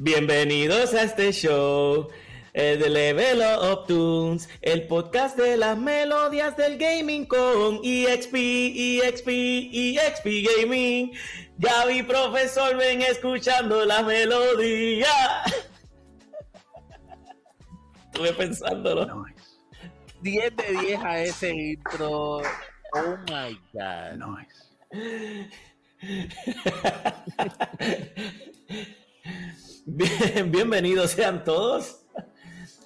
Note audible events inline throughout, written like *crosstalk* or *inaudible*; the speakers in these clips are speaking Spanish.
Bienvenidos a este show, el de Level Up Tunes, el podcast de las melodías del gaming con EXP, EXP, EXP Gaming. Gaby, profesor, ven escuchando la melodía. Estuve pensándolo. 10 de 10 a ese intro. Oh my god. Nice. *laughs* Bien- bienvenidos sean todos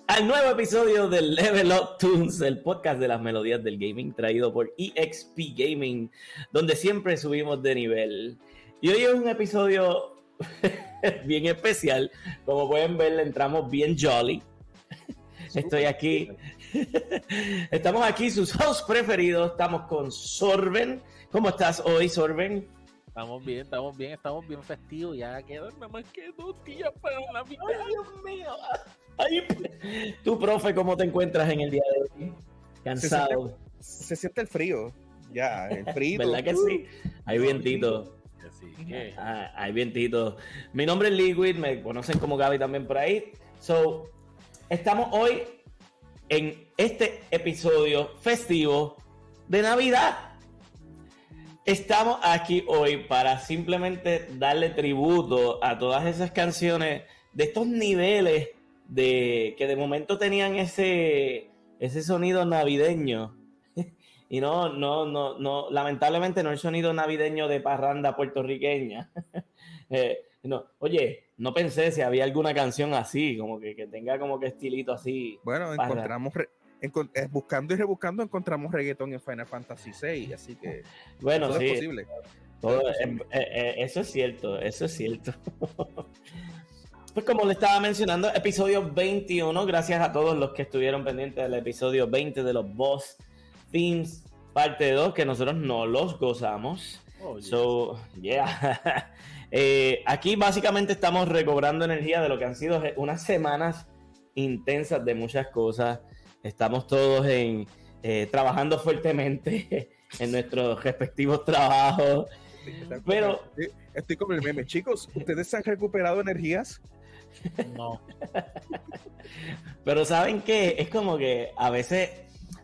al nuevo episodio del Level Up Tunes, el podcast de las melodías del gaming traído por EXP Gaming, donde siempre subimos de nivel. Y hoy es un episodio *laughs* bien especial. Como pueden ver, entramos bien jolly. Estoy aquí. Estamos aquí, sus hosts preferidos. Estamos con Sorben. ¿Cómo estás hoy, Sorben? Estamos bien, estamos bien, estamos bien festivos. Ya quedan nada más que dos días para la mitad. Ay, Dios mío. Ay, tú, profe, ¿cómo te encuentras en el día de hoy? Cansado. Se siente el frío. Ya, el frío. *laughs* ¿Verdad que sí? Hay vientito. Así que, Ah, hay vientito. Mi nombre es Liquid, me conocen como Gaby también por ahí. So, estamos hoy en este episodio festivo de Navidad. Estamos aquí hoy para simplemente darle tributo a todas esas canciones de estos niveles de que de momento tenían ese, ese sonido navideño. *laughs* Y no, no, no, no, lamentablemente no el sonido navideño de parranda puertorriqueña. *laughs* Eh, no, oye, no pensé si había alguna canción así, como que, que tenga como que estilito así. Bueno, encontramos. re- buscando y rebuscando, encontramos reggaetón en Final Fantasy VI. Así que Bueno, todo sí, es posible. todo- todo es eh, posible. eh, eh, eso es cierto, eso es cierto. *laughs* Pues como le estaba mencionando, episodio 21, gracias a todos los que estuvieron pendientes del episodio 20 de los Boss Themes, parte 2, que nosotros no los gozamos. oye, So, yeah. *laughs* Eh, aquí básicamente estamos recobrando energía de lo que han sido unas semanas intensas de muchas cosas. Estamos todos en, eh, trabajando fuertemente *laughs* en nuestros respectivos trabajos. pero- Estoy como el meme. Chicos, ¿ustedes han recuperado energías? no. *laughs* Pero saben que es como que a veces,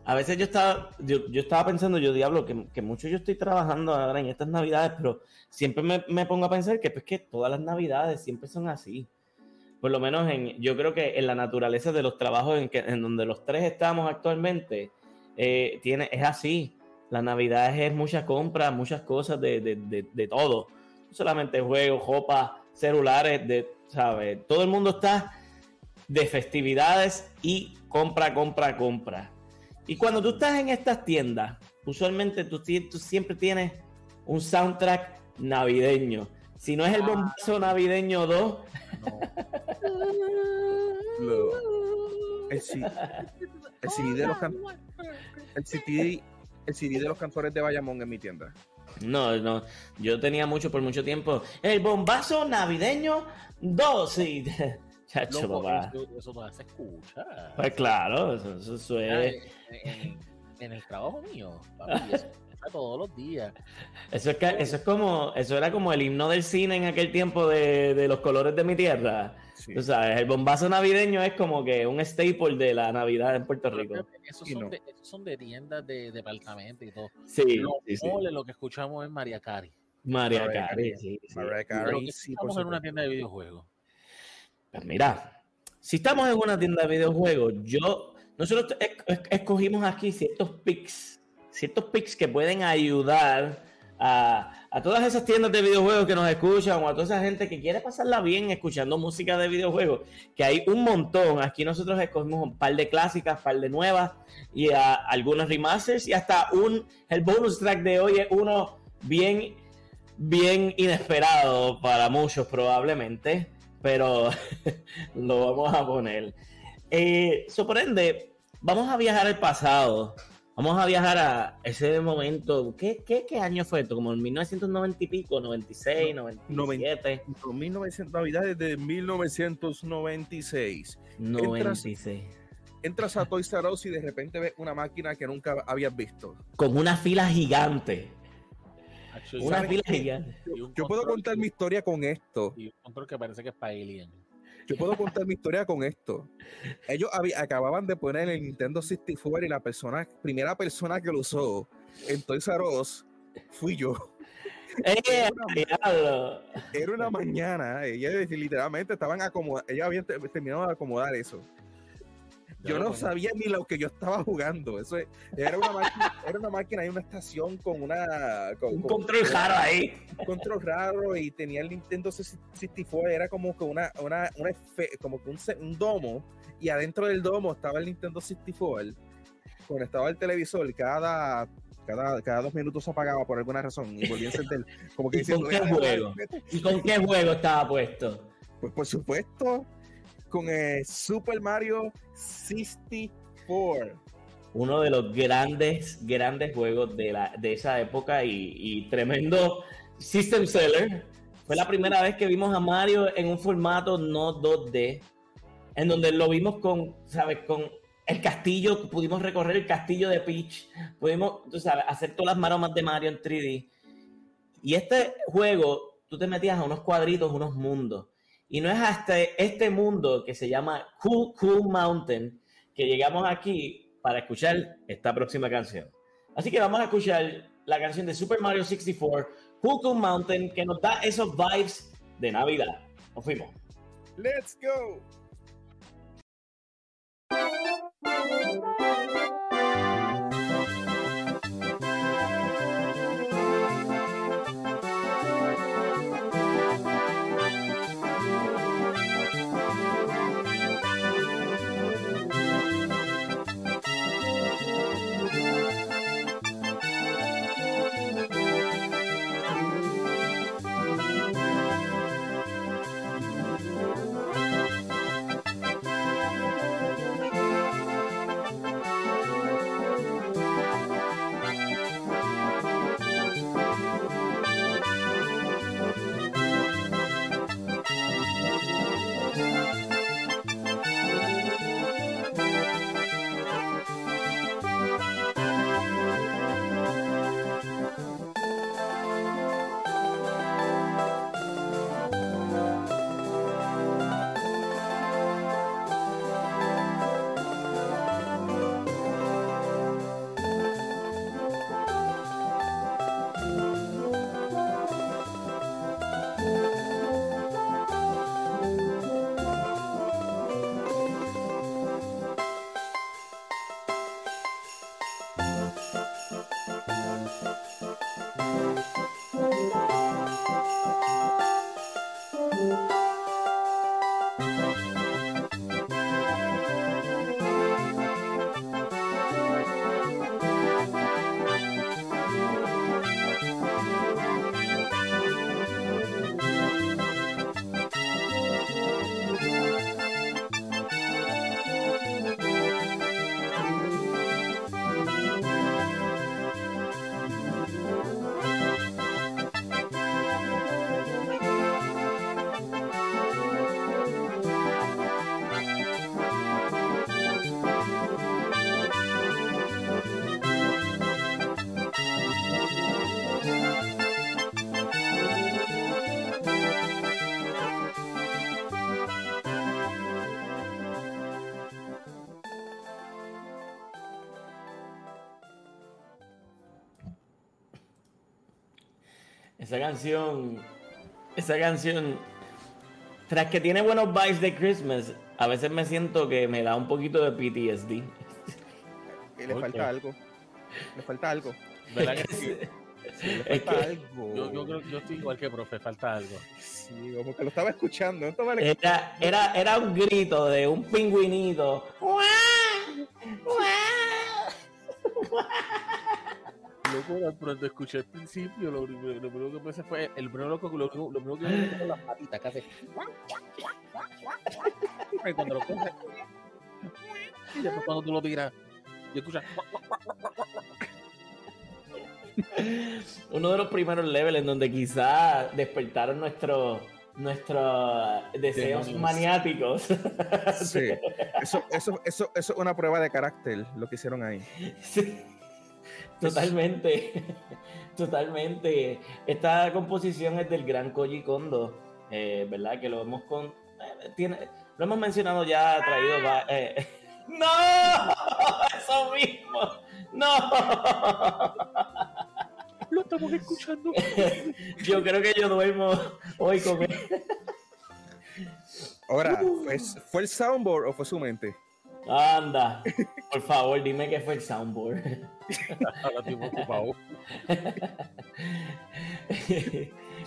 a veces yo estaba, yo, yo estaba pensando, yo diablo, que, que mucho yo estoy trabajando ahora en estas navidades, pero siempre me, me pongo a pensar que pues que todas las navidades siempre son así. Por lo menos en, yo creo que en la naturaleza de los trabajos en, que, en donde los tres estamos actualmente, eh, tiene, es así. La navidad es mucha compra, muchas cosas de, de, de, de todo. No solamente juegos, ropa, celulares, de, ¿sabes? Todo el mundo está de festividades y compra, compra, compra. Y cuando tú estás en estas tiendas, usualmente tú, tú siempre tienes un soundtrack navideño. Si no es el Ah. bombazo navideño 2, no. Lo- el, CD de los can- el CD, el CD de los cantores de Bayamón en mi tienda. no, no. Yo tenía mucho por mucho tiempo. El bombazo navideño 2, sí. *laughs* Chacho, Loco, papá. eso, eso no se escucha. Pues claro, eso, eso- es. en, en- en el trabajo mío, papi, eso todos los días. Eso es, que- eso es como, eso era como el himno del cine en aquel tiempo de, de los colores de mi tierra. Sí. Tú sabes, el bombazo navideño es como que un staple de la Navidad en Puerto Rico. Esos son, no. de, esos son de tiendas de departamento y todo. Sí, Los sí, sí. moles, lo que escuchamos es María Cari. María Carey. sí, Lo que escuchamos en una tienda de videojuegos. Pues mira, si estamos en una tienda de videojuegos, yo, nosotros es- es- escogimos aquí ciertos picks, ciertos picks que pueden ayudar a, a todas esas tiendas de videojuegos que nos escuchan o a toda esa gente que quiere pasarla bien escuchando música de videojuegos, que hay un montón. Aquí nosotros escogimos un par de clásicas, par de nuevas y a, algunos remasters y hasta un, el bonus track de hoy es uno bien, bien inesperado para muchos probablemente, pero *laughs* lo vamos a poner. Eh, sorprende, vamos a viajar al pasado. Vamos a viajar a ese momento. ¿Qué, qué, qué año fue esto? Como en 1990 y pico, 96, 97, 1900, Navidades de 1996. 96. Entras a Toys R Us y de repente ves una máquina que nunca habías visto. Con una fila gigante. Actually, Una ¿sabes fila qué? gigante. Yo puedo contar que- mi historia con esto. Y un control que parece que es para Alien. Yo puedo contar mi historia con esto. Ellos acababan de poner el Nintendo 64 y la persona, primera persona que lo usó en Toys R Us fui yo. ¡Eh, diablo! Era una mañana, ella literalmente estaban acomodando, ella había te- terminado de acomodar eso. Yo lo no sabía ni lo que yo estaba jugando. Eso es- era una máquina, *laughs* era una máquina y una estación con una con, Un con- control raro ahí. un control raro y tenía el Nintendo 64, era como que una, una, una como que un, domo y adentro del domo estaba el Nintendo 64 conectado al televisor cada cada, cada dos minutos se apagaba por alguna razón y volvía a encender como que *laughs* ¿Y con diciendo qué "Ah, juego? ¿Y con qué juego estaba puesto? pues por supuesto con el Super Mario 64 Uno de los grandes, grandes juegos de, la, de esa época y, tremendo system seller. Fue la primera vez que vimos a Mario en un formato no 2D, en donde lo vimos con, ¿sabes? Con el castillo, pudimos recorrer el castillo de Peach, pudimos, tú sabes, hacer todas las maromas de Mario en 3D. Y este juego, tú te metías a unos cuadritos, unos mundos. Y no es hasta este mundo que se llama Cool Cool Mountain que llegamos aquí para escuchar esta próxima canción. Así que vamos a escuchar la canción de Super Mario 64, Cool Cool Mountain, que nos da esos vibes de Navidad. Nos fuimos. let's go Esa canción, esa canción, tras que tiene buenos vibes de Christmas, a veces me siento que me da un poquito de PTSD. Que le falta algo le falta algo ¿Verdad que sí? Es que- algo Yo, yo creo yo estoy igual que profe, falta algo. sí como que lo estaba escuchando no estaba le- Era, era, era un grito de un pingüinito. *laughs* *laughs* Loco, pronto escuché al principio, lo primero, lo primero que pensé fue, el primero loco, lo, primero que me fue las patitas, que hace. Y cuando lo coge, y después cuando tú lo tiras, y escuchas. Uno de los primeros levels en donde quizás despertaron nuestros nuestros deseos Demonios. maniáticos. Sí. Eso, eso, eso, eso es una prueba de carácter, lo que hicieron ahí. Sí. Totalmente, *laughs* totalmente. Esta composición es del gran Koji Kondo, eh, ¿verdad? Que lo hemos con- eh, tiene, lo hemos mencionado ya, traído. va- eh, *laughs* ¡No! *laughs* Eso mismo. ¡No! Lo estamos escuchando. Yo creo que yo duermo hoy con él. Ahora, ¿fue, ¿fue el soundboard o fue su mente? Anda, por favor, dime que fue el soundboard. Ahora estoy preocupado. *laughs*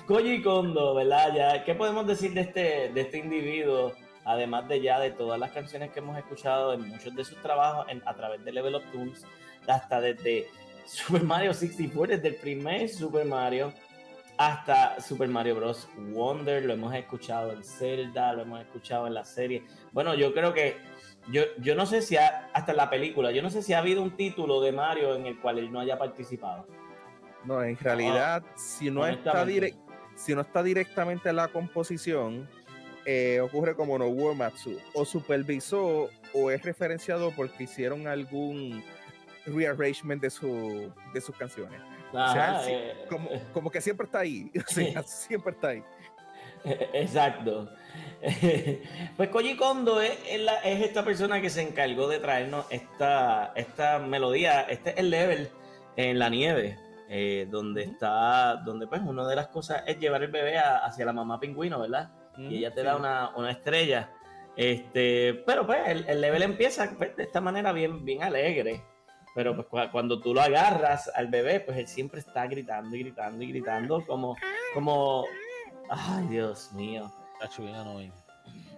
Koji Kondo, ¿verdad? Ya, ¿Qué podemos decir de este, de este individuo? Además de ya de todas las canciones que hemos escuchado en muchos de sus trabajos en- a través de Level Up Tools, hasta desde Super Mario 64, desde el primer Super Mario hasta Super Mario Bros. Wonder, lo hemos escuchado en Zelda, lo hemos escuchado en la serie. Bueno, yo creo que, yo, yo no sé si ha- hasta la película, yo no sé si ha habido un título de Mario en el cual él no haya participado. No, en realidad, si, no está honestamente. direct, si no está directamente en la composición, eh, ocurre como no Matsu. O supervisó o es referenciado porque hicieron algún rearrangement de, su, de sus canciones. Ajá, eh, Como, como que siempre está ahí. *laughs* O sea, *laughs* siempre está ahí. *laughs* Exacto. *laughs* Pues Koji Kondo es, es la- es esta persona que se encargó de traernos esta, esta melodía, este es el level en la nieve, eh, donde está, donde pues una de las cosas es llevar el bebé a- hacia la mamá pingüino, ¿verdad? Y ella te da una, una estrella. Este, pero pues el, el level empieza pues, de esta manera bien, bien alegre. Pero pues cua- cuando tú lo agarras al bebé, pues él siempre está gritando y gritando y gritando como, como, ay Dios mío,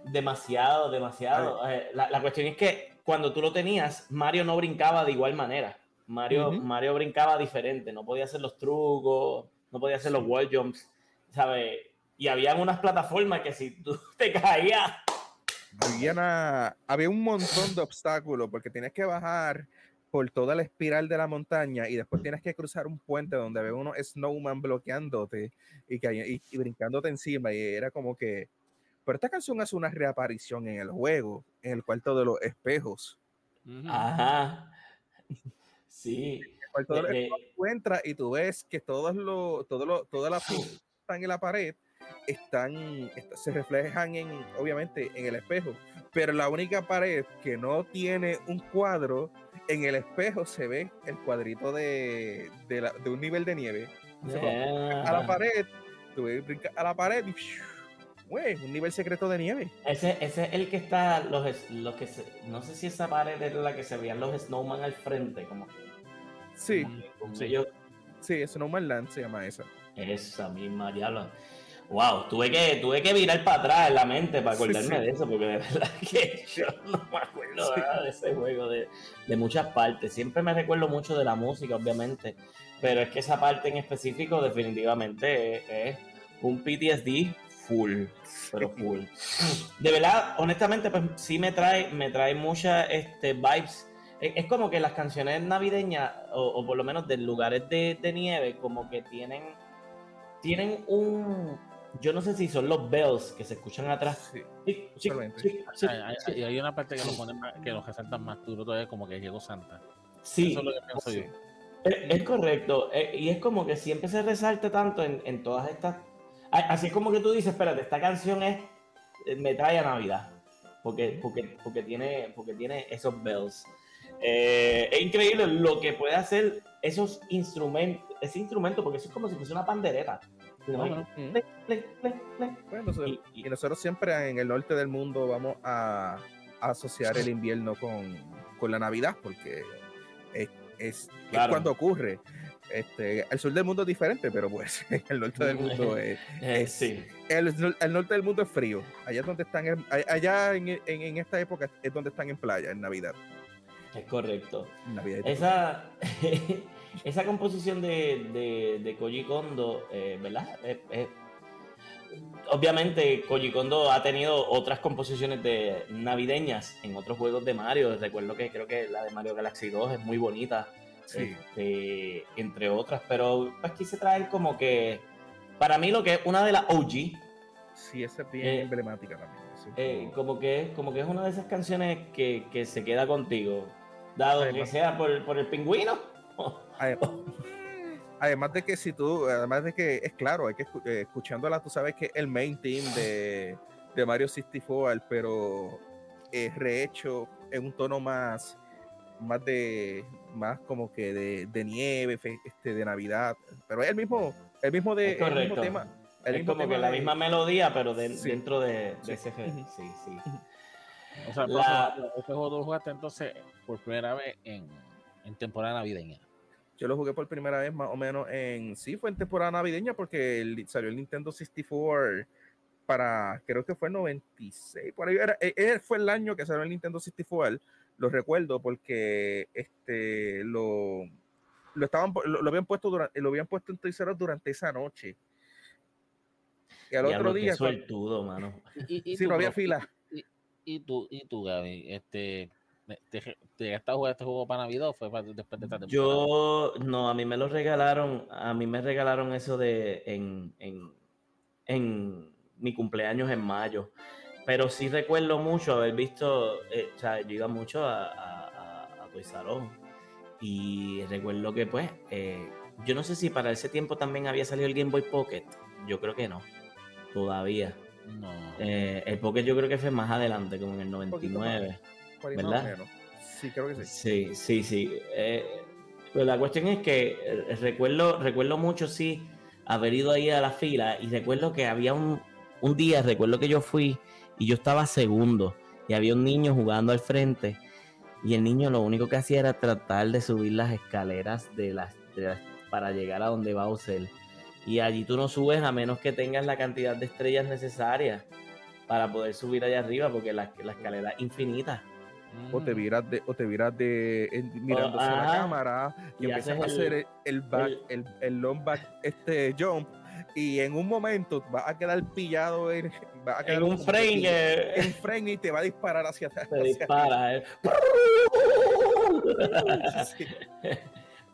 demasiado, demasiado. Eh, la, la cuestión es que cuando tú lo tenías, Mario no brincaba de igual manera. Mario. Mario brincaba diferente, no podía hacer los trucos, no podía hacer los wall jumps, ¿sabes? Y habían unas plataformas que si tú *laughs* te caías, Había, una- había un montón de obstáculos porque tienes que bajar por toda la espiral de la montaña y después tienes que cruzar un puente donde había unos snowman bloqueándote y, cay- y, y brincándote encima y era como que... Pero esta canción hace una reaparición en el juego, en el cuarto de los espejos. Ajá, *laughs* sí, El cuarto de los de- espejos, entras y tú ves que todos los, todos los, todas las que están en la pared están, est- se reflejan en, obviamente, en el espejo. Pero la única pared que no tiene un cuadro, en el espejo se ve el cuadrito de, de, la- de un nivel de nieve. A la pared, tú brincas a la pared y güey, un nivel secreto de nieve. Ese, ese es el que está, los, los que se- no sé si esa pared era la que se veían los snowman al frente, como que Sí, como Sí. ellos- sí, Snowman Land se llama esa. Esa misma diablo. Wow, tuve que, tuve que virar para atrás en la mente para Sí, acordarme sí. de eso, porque de *laughs* verdad que yo no me acuerdo Sí. nada de ese juego, de, de muchas partes. Siempre me recuerdo mucho de la música, obviamente, pero es que esa parte en específico definitivamente es, es un PTSD full, pero full. De verdad, honestamente, pues sí me trae, me trae muchas este, vibes. Es, es como que las canciones navideñas, o, o por lo menos de lugares de, de nieve, como que tienen tienen un. Yo no sé si son los bells que se escuchan atrás. Sí. Sí, sí, Totalmente. sí, sí, Hay- una parte que lo ponen más- que resaltan más duro todavía, como que llegó Santa. Sí, Eso es lo que pienso Sí. yo. es, es correcto. Eh, Y es como que siempre se resalta tanto en, en todas estas. Así es como que tú dices, espérate, esta canción es. eh, Me trae a Navidad. Porque, porque, porque, tiene, porque tiene esos bells. Eh, es increíble lo que puede hacer esos instrumentos, ese instrumento, porque eso es como si fuese una pandereta. Y- nosotros siempre en el norte del mundo vamos a, a asociar el invierno con, con la Navidad, porque es, es- cuando ocurre. Este, el sur del mundo es diferente, pero pues *laughs* el norte del *laughs* mundo es, Eh, es- sí. el, nor- el norte del mundo es frío. Allá es donde están, en- allá en, en- en esta época es donde están en playa, en Navidad. Es correcto. Navidad Esa, *laughs* esa composición de, de, de Koji Kondo, eh, ¿verdad? Eh, eh, obviamente Koji Kondo ha tenido otras composiciones de navideñas en otros juegos de Mario. Recuerdo que creo que la de Mario Galaxy 2 es muy bonita, Sí. este, entre otras, pero pues quise traer como que, para mí lo que es una de las OG, Sí, esa es bien Eh, emblemática también. eh, como, que, es- como que es una de esas canciones que, que se queda contigo, dado que sea por, por el pingüino. *laughs* Adem- Además de que si tú, además de que es claro, hay que eh, escuchándola, tú sabes que el main theme de, de Mario 64, pero es rehecho en un tono más, más de, más como que de, de nieve, este, de Navidad, pero es el mismo, el mismo de, Es el mismo tema. el Es mismo como tema que la de- misma melodía, pero de- Sí. dentro de, de Sí. ese. Sí, sí. O sea, La- la... este juego tú lo jugaste entonces por primera vez en, en temporada navideña. Yo lo jugué por primera vez más o menos en, sí, fue en temporada navideña porque el- salió el Nintendo 64 para, creo que fue el 96, por ahí era, e- e- fue el año que salió el Nintendo 64, lo recuerdo porque este, lo, lo estaban, lo, lo habían puesto durante, lo habían puesto en Us durante esa noche. Y al otro día, mano. Y, y, y sí, tú, no había fila. y tú, y tú, Gaby, este, ¿te, te llegaste a jugar este juego para Navidad o fue para después de esta temporada? Yo, no, a mí me lo regalaron, a mí me regalaron eso de en, en, en mi cumpleaños en mayo. Pero sí recuerdo mucho haber visto, eh, o sea, yo iba mucho a, a, Us. Y recuerdo que pues, eh, yo no sé si para ese tiempo también había salido el Game Boy Pocket. Yo creo que no, todavía. No. Eh, el Pocket yo creo que fue más adelante, como en el poquito más. 99. ¿Verdad? menos. Sí, creo que sí. Sí, sí, sí. Eh, pues la cuestión es que eh, recuerdo, recuerdo mucho, sí, haber ido ahí a la fila y recuerdo que había un, un día, recuerdo que yo fui y yo estaba segundo y había un niño jugando al frente y el niño lo único que hacía era tratar de subir las escaleras de las, de las- para llegar a donde va Bowser. Y allí tú no subes a menos que tengas la cantidad de estrellas necesarias para poder subir allá arriba porque la, la escalera es infinita. O te Mm. viras de, o te viras de mirando hacia la cámara y, Y empiezas a hacer el- back, el, el long back este jump y en un momento vas a quedar pillado en, vas a quedar En un frame que en frame y te va a disparar hacia atrás. se dispara. eh. *laughs* Sí.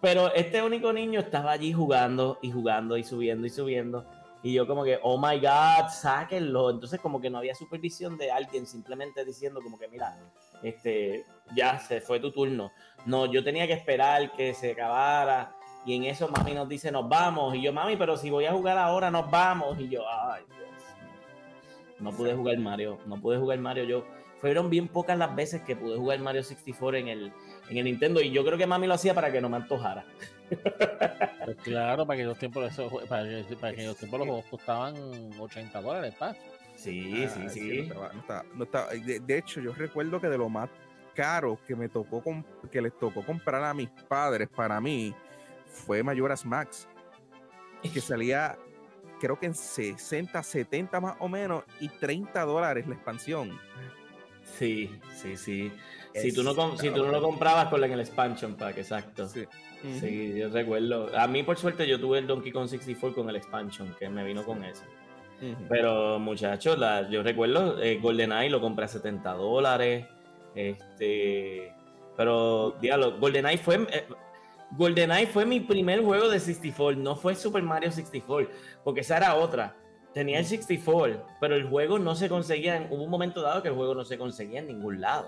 Pero este único niño estaba allí jugando y jugando y subiendo y subiendo. Y yo como que, oh my God, sáquenlo. Entonces como que no había supervisión de alguien simplemente diciendo como que, mira, este, ya se fue tu turno. No, yo tenía que esperar que se acabara. Y en eso mami nos dice, nos vamos. Y yo, mami, pero si voy a jugar ahora, nos vamos. Y yo, ay, Dios. No pude jugar Mario, no pude jugar Mario. Yo, fueron bien pocas las veces que pude jugar Mario 64 en el, en el Nintendo. Y yo creo que mami lo hacía para que no me antojara. Pues claro, para que los tiempos, esos jue- para que, para que los tiempos los juegos costaban 80 dólares, pa. Sí, sí, Ah, sí. no estaba- no estaba- no estaba- de, de hecho, yo recuerdo que de lo más caro que me tocó que les tocó comprar a mis padres para mí fue Mayoras Max, que *laughs* salía creo que en 60, 70 más o menos y 30 dólares la expansión. Sí, sí, sí. Si tú, no si tú no lo comprabas con la en el expansion pack, exacto. Sí. Sí, yo recuerdo. A mí, por suerte, yo tuve el Donkey Kong 64 con el expansion, que me vino con eso. Pero, muchachos, la- yo recuerdo, eh, GoldenEye lo compré a 70 dólares. Este. Pero, diablo, GoldenEye fue. eh, GoldenEye fue mi primer juego de 64, no fue Super Mario 64, porque esa era otra. Tenía el 64, pero el juego no se conseguía. en- hubo un momento dado que el juego no se conseguía en ningún lado.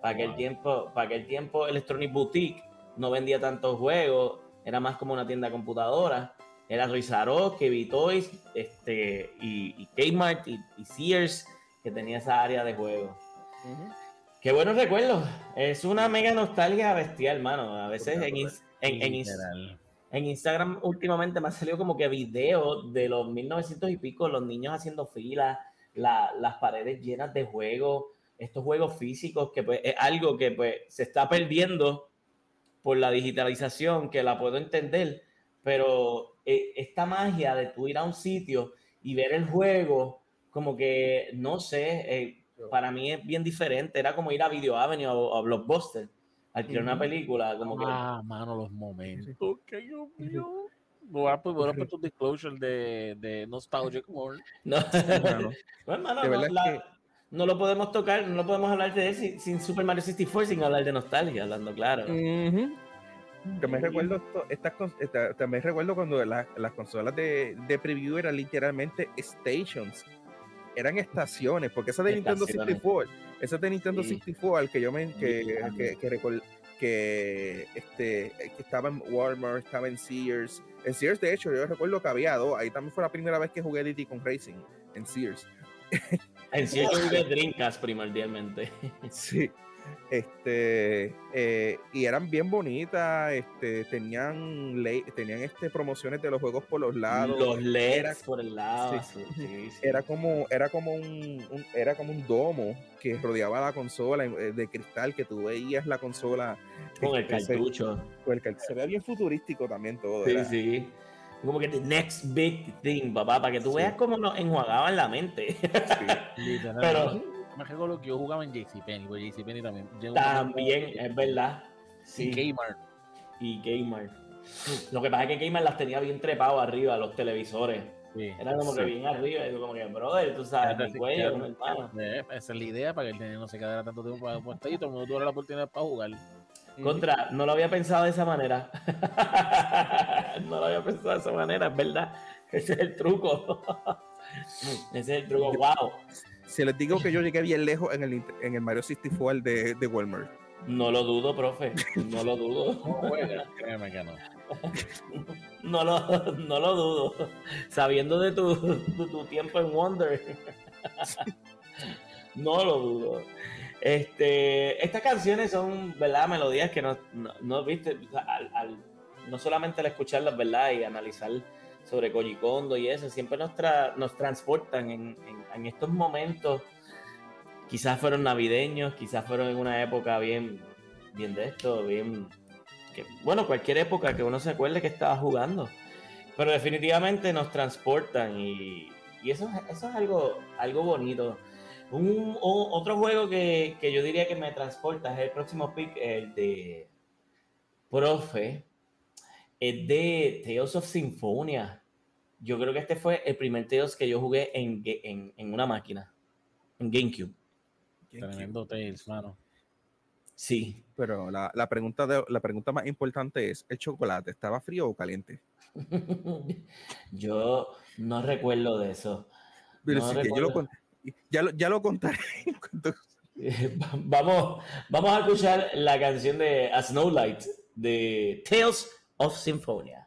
Para aquel tiempo, para aquel tiempo Electronic Boutique no vendía tantos juegos, era más como una tienda de computadora. Era Toys R Us, KB Toys, este, y, y Kmart y, y Sears, que tenía esa área de juegos. Ujú. Qué buenos recuerdos. Es una mega nostalgia bestial, hermano. A veces en, en, en. En Instagram últimamente me ha salido como que videos de los 1900 y pico, los niños haciendo fila, la- las paredes llenas de juegos, estos juegos físicos, que pues es algo que pues se está perdiendo por la digitalización, que la puedo entender, pero eh, esta magia de tú ir a un sitio y ver el juego, como que, no sé, eh, para mí es bien diferente, era como ir a Video Avenue o a Blockbuster, al alquilar una película, como que. Ah, mano, los momentos. Que yo mío. Voy a pues, poner tu disclosure de, de Nostalgic World. No, *laughs* bueno, hermano, no, lo podemos tocar, no lo podemos hablar de él sin, Super Mario 64, sin hablar de nostalgia, hablando claro. Uh -huh. También recuerdo, estas, esta, también recuerdo cuando la, las consolas de, de, preview eran literalmente stations, eran estaciones, porque esa de Nintendo 64 ese es de Nintendo sí. 64, al que yo me. que, que, que, que este, que estaba en Walmart, estaba en Sears. En Sears, de hecho, yo recuerdo que había dos. Ahí también fue la primera vez que jugué DT con Racing, en Sears. En Sears *laughs* yo jugué Dreamcast primordialmente. Sí. Este, eh, y eran bien bonitas, este, tenían ley, tenían este promociones de los juegos por los lados. Los LEDs Era- por el lado. sí. sí, *laughs* sí, sí. Era como, era como un, un- era como un domo que rodeaba la consola eh, de cristal que tú veías la consola con el este, se- cartucho. con el se veía bien futurístico también todo. Sí, era- sí. Como que the next big thing, papá, para que tú Sí. veas cómo nos enjuagaban la mente. sí. *laughs* Pero me recuerdo que yo jugaba en JCPenney, pues JCPenney también. Yo- también, es verdad. Sí. Sí. Kmart. Y Gamer. Lo que pasa es que Gamer las tenía bien trepado arriba, los televisores. Sí. Era como que bien arriba. Y como que, brother, tú sabes, mi cuello, mi hermano. Eh, Esa es la idea para que el nene no se quedara tanto tiempo para puesto y todo el mundo tuviera la oportunidad para jugar. *laughs* Contra, no lo había pensado de esa manera. *laughs* no lo había pensado de esa manera, es verdad. *laughs* Ese es el truco. Ese es el truco. Wow. Si les digo que yo llegué bien lejos en el, en el Mario 64 de, de Walmart. No lo dudo, profe. No lo dudo. *laughs* No créeme que no. *laughs* No lo, no lo dudo. Sabiendo de tu, tu, tu tiempo en Wonder. *laughs* No lo dudo. Este, estas canciones son, ¿verdad? Melodías que no, no, no, viste, al, al- no solamente al escucharlas, ¿verdad? Y analizar sobre Kondo y eso, siempre nos, tra- nos transportan en, en- estos momentos. Quizás fueron navideños, quizás fueron en una época bien, bien de esto, bien, bueno, cualquier época que uno se acuerde que estaba jugando. Pero definitivamente nos transportan y, y eso, es- eso es algo, algo bonito. Un, otro juego que, que yo diría que me transporta es el próximo pick, el de Profe, es de Tales of Symphonia. Yo creo que este fue el primer Tales que yo jugué en, en, en una máquina, en GameCube. Tremendo Tales, mano. Sí. Pero la, la pregunta de, la pregunta más importante es, ¿el chocolate estaba frío o caliente? *laughs* yo no recuerdo de eso. Pero No sí que yo lo, ya, lo, ya lo contaré. *laughs* *laughs* Vamos, vamos a escuchar la canción de A Snowlight de Tales of Symphonia.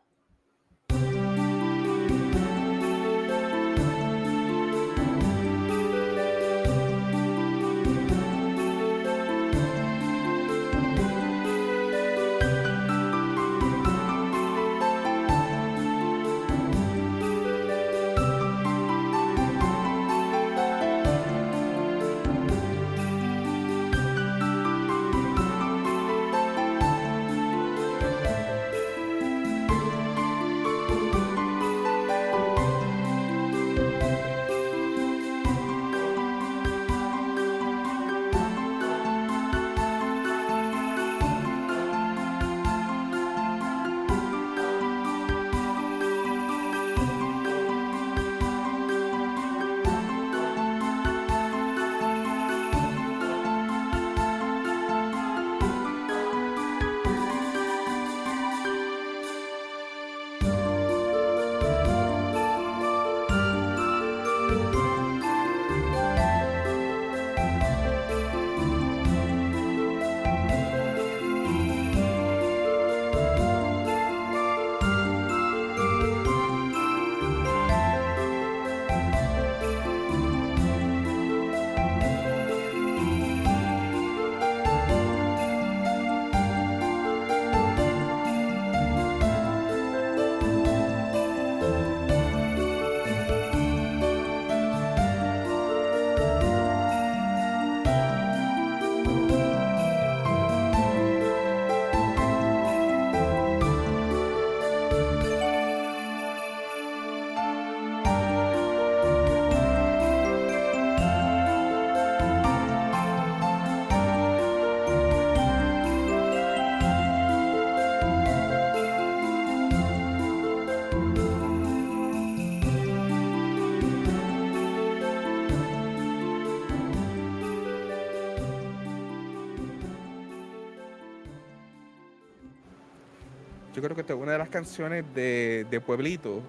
Es una de las canciones de, de Pueblito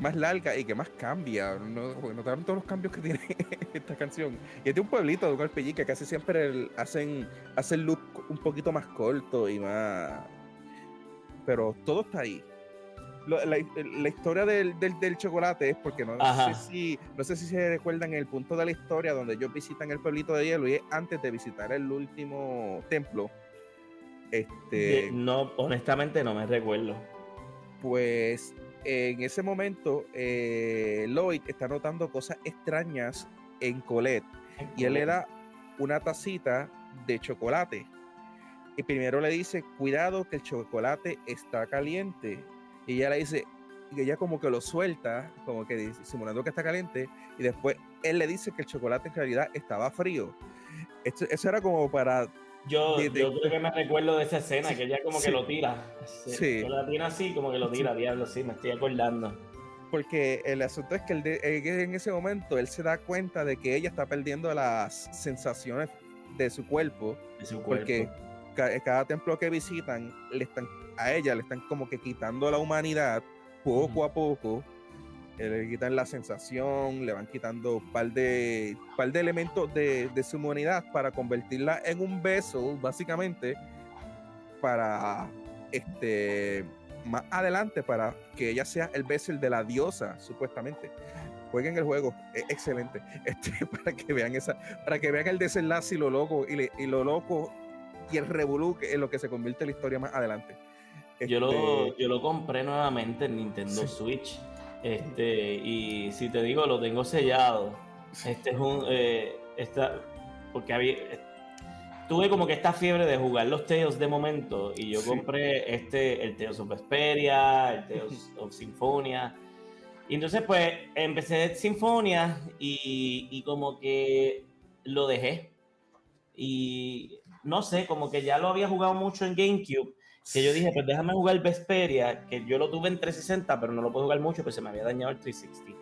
más larga y que más cambia. ¿no? Porque Notaron todos los cambios que tiene *laughs* esta canción. Y es de un pueblito, de un RPG, que casi siempre el- hacen, hacen loop un poquito más corto y más. Pero todo está ahí. la, la historia del, del, del chocolate es porque no Ajá. sé, si, no sé si se recuerdan el punto de la historia donde ellos visitan el pueblito de hielo y es antes de visitar el último templo. Este, no, honestamente no me recuerdo. pues en ese momento eh, Lloyd está notando cosas extrañas en Colette y él le da una tacita de chocolate. Y primero le dice, cuidado que el chocolate está caliente. Y ella le dice, y ella como que lo suelta, como que dice- simulando que está caliente. Y después él le dice que el chocolate en realidad estaba frío. Esto- eso era como para... Yo, yo creo que me recuerdo de esa escena, que ella como Sí. que lo tira. Sí. La tira así, como que lo tira, diablo, sí, me estoy acordando. Porque el asunto es que él de- que en ese momento él se da cuenta de que ella está perdiendo las sensaciones de su cuerpo. De su cuerpo. Porque ca- cada templo que visitan, le están, a ella le están como que quitando la humanidad poco a poco. Le quitan la sensación, le van quitando un par de, par de elementos de, de su humanidad para convertirla en un beso, básicamente, para este más adelante, para que ella sea el beso de la diosa, supuestamente. Jueguen el juego, es excelente. *laughs* Este, para que vean esa, para que vean el desenlace y lo loco, y, le- y lo loco y el revolú en lo que se convierte la historia más adelante. Yo lo, Este, yo lo compré nuevamente en Nintendo Sí. Switch. Este, y si te digo, lo tengo sellado. Este es un. Eh, esta, porque había. Tuve como que esta fiebre de jugar los Tales de momento. Y yo Sí. compré este, el Tales of Vesperia, el Tales of Symphonia. Y entonces, pues, empecé Sinfonia y, y como que lo dejé. Y no sé, como que ya lo había jugado mucho en GameCube que yo dije, pues déjame jugar Vesperia, que yo lo tuve en 360, pero no lo puedo jugar mucho, pues se me había dañado el 360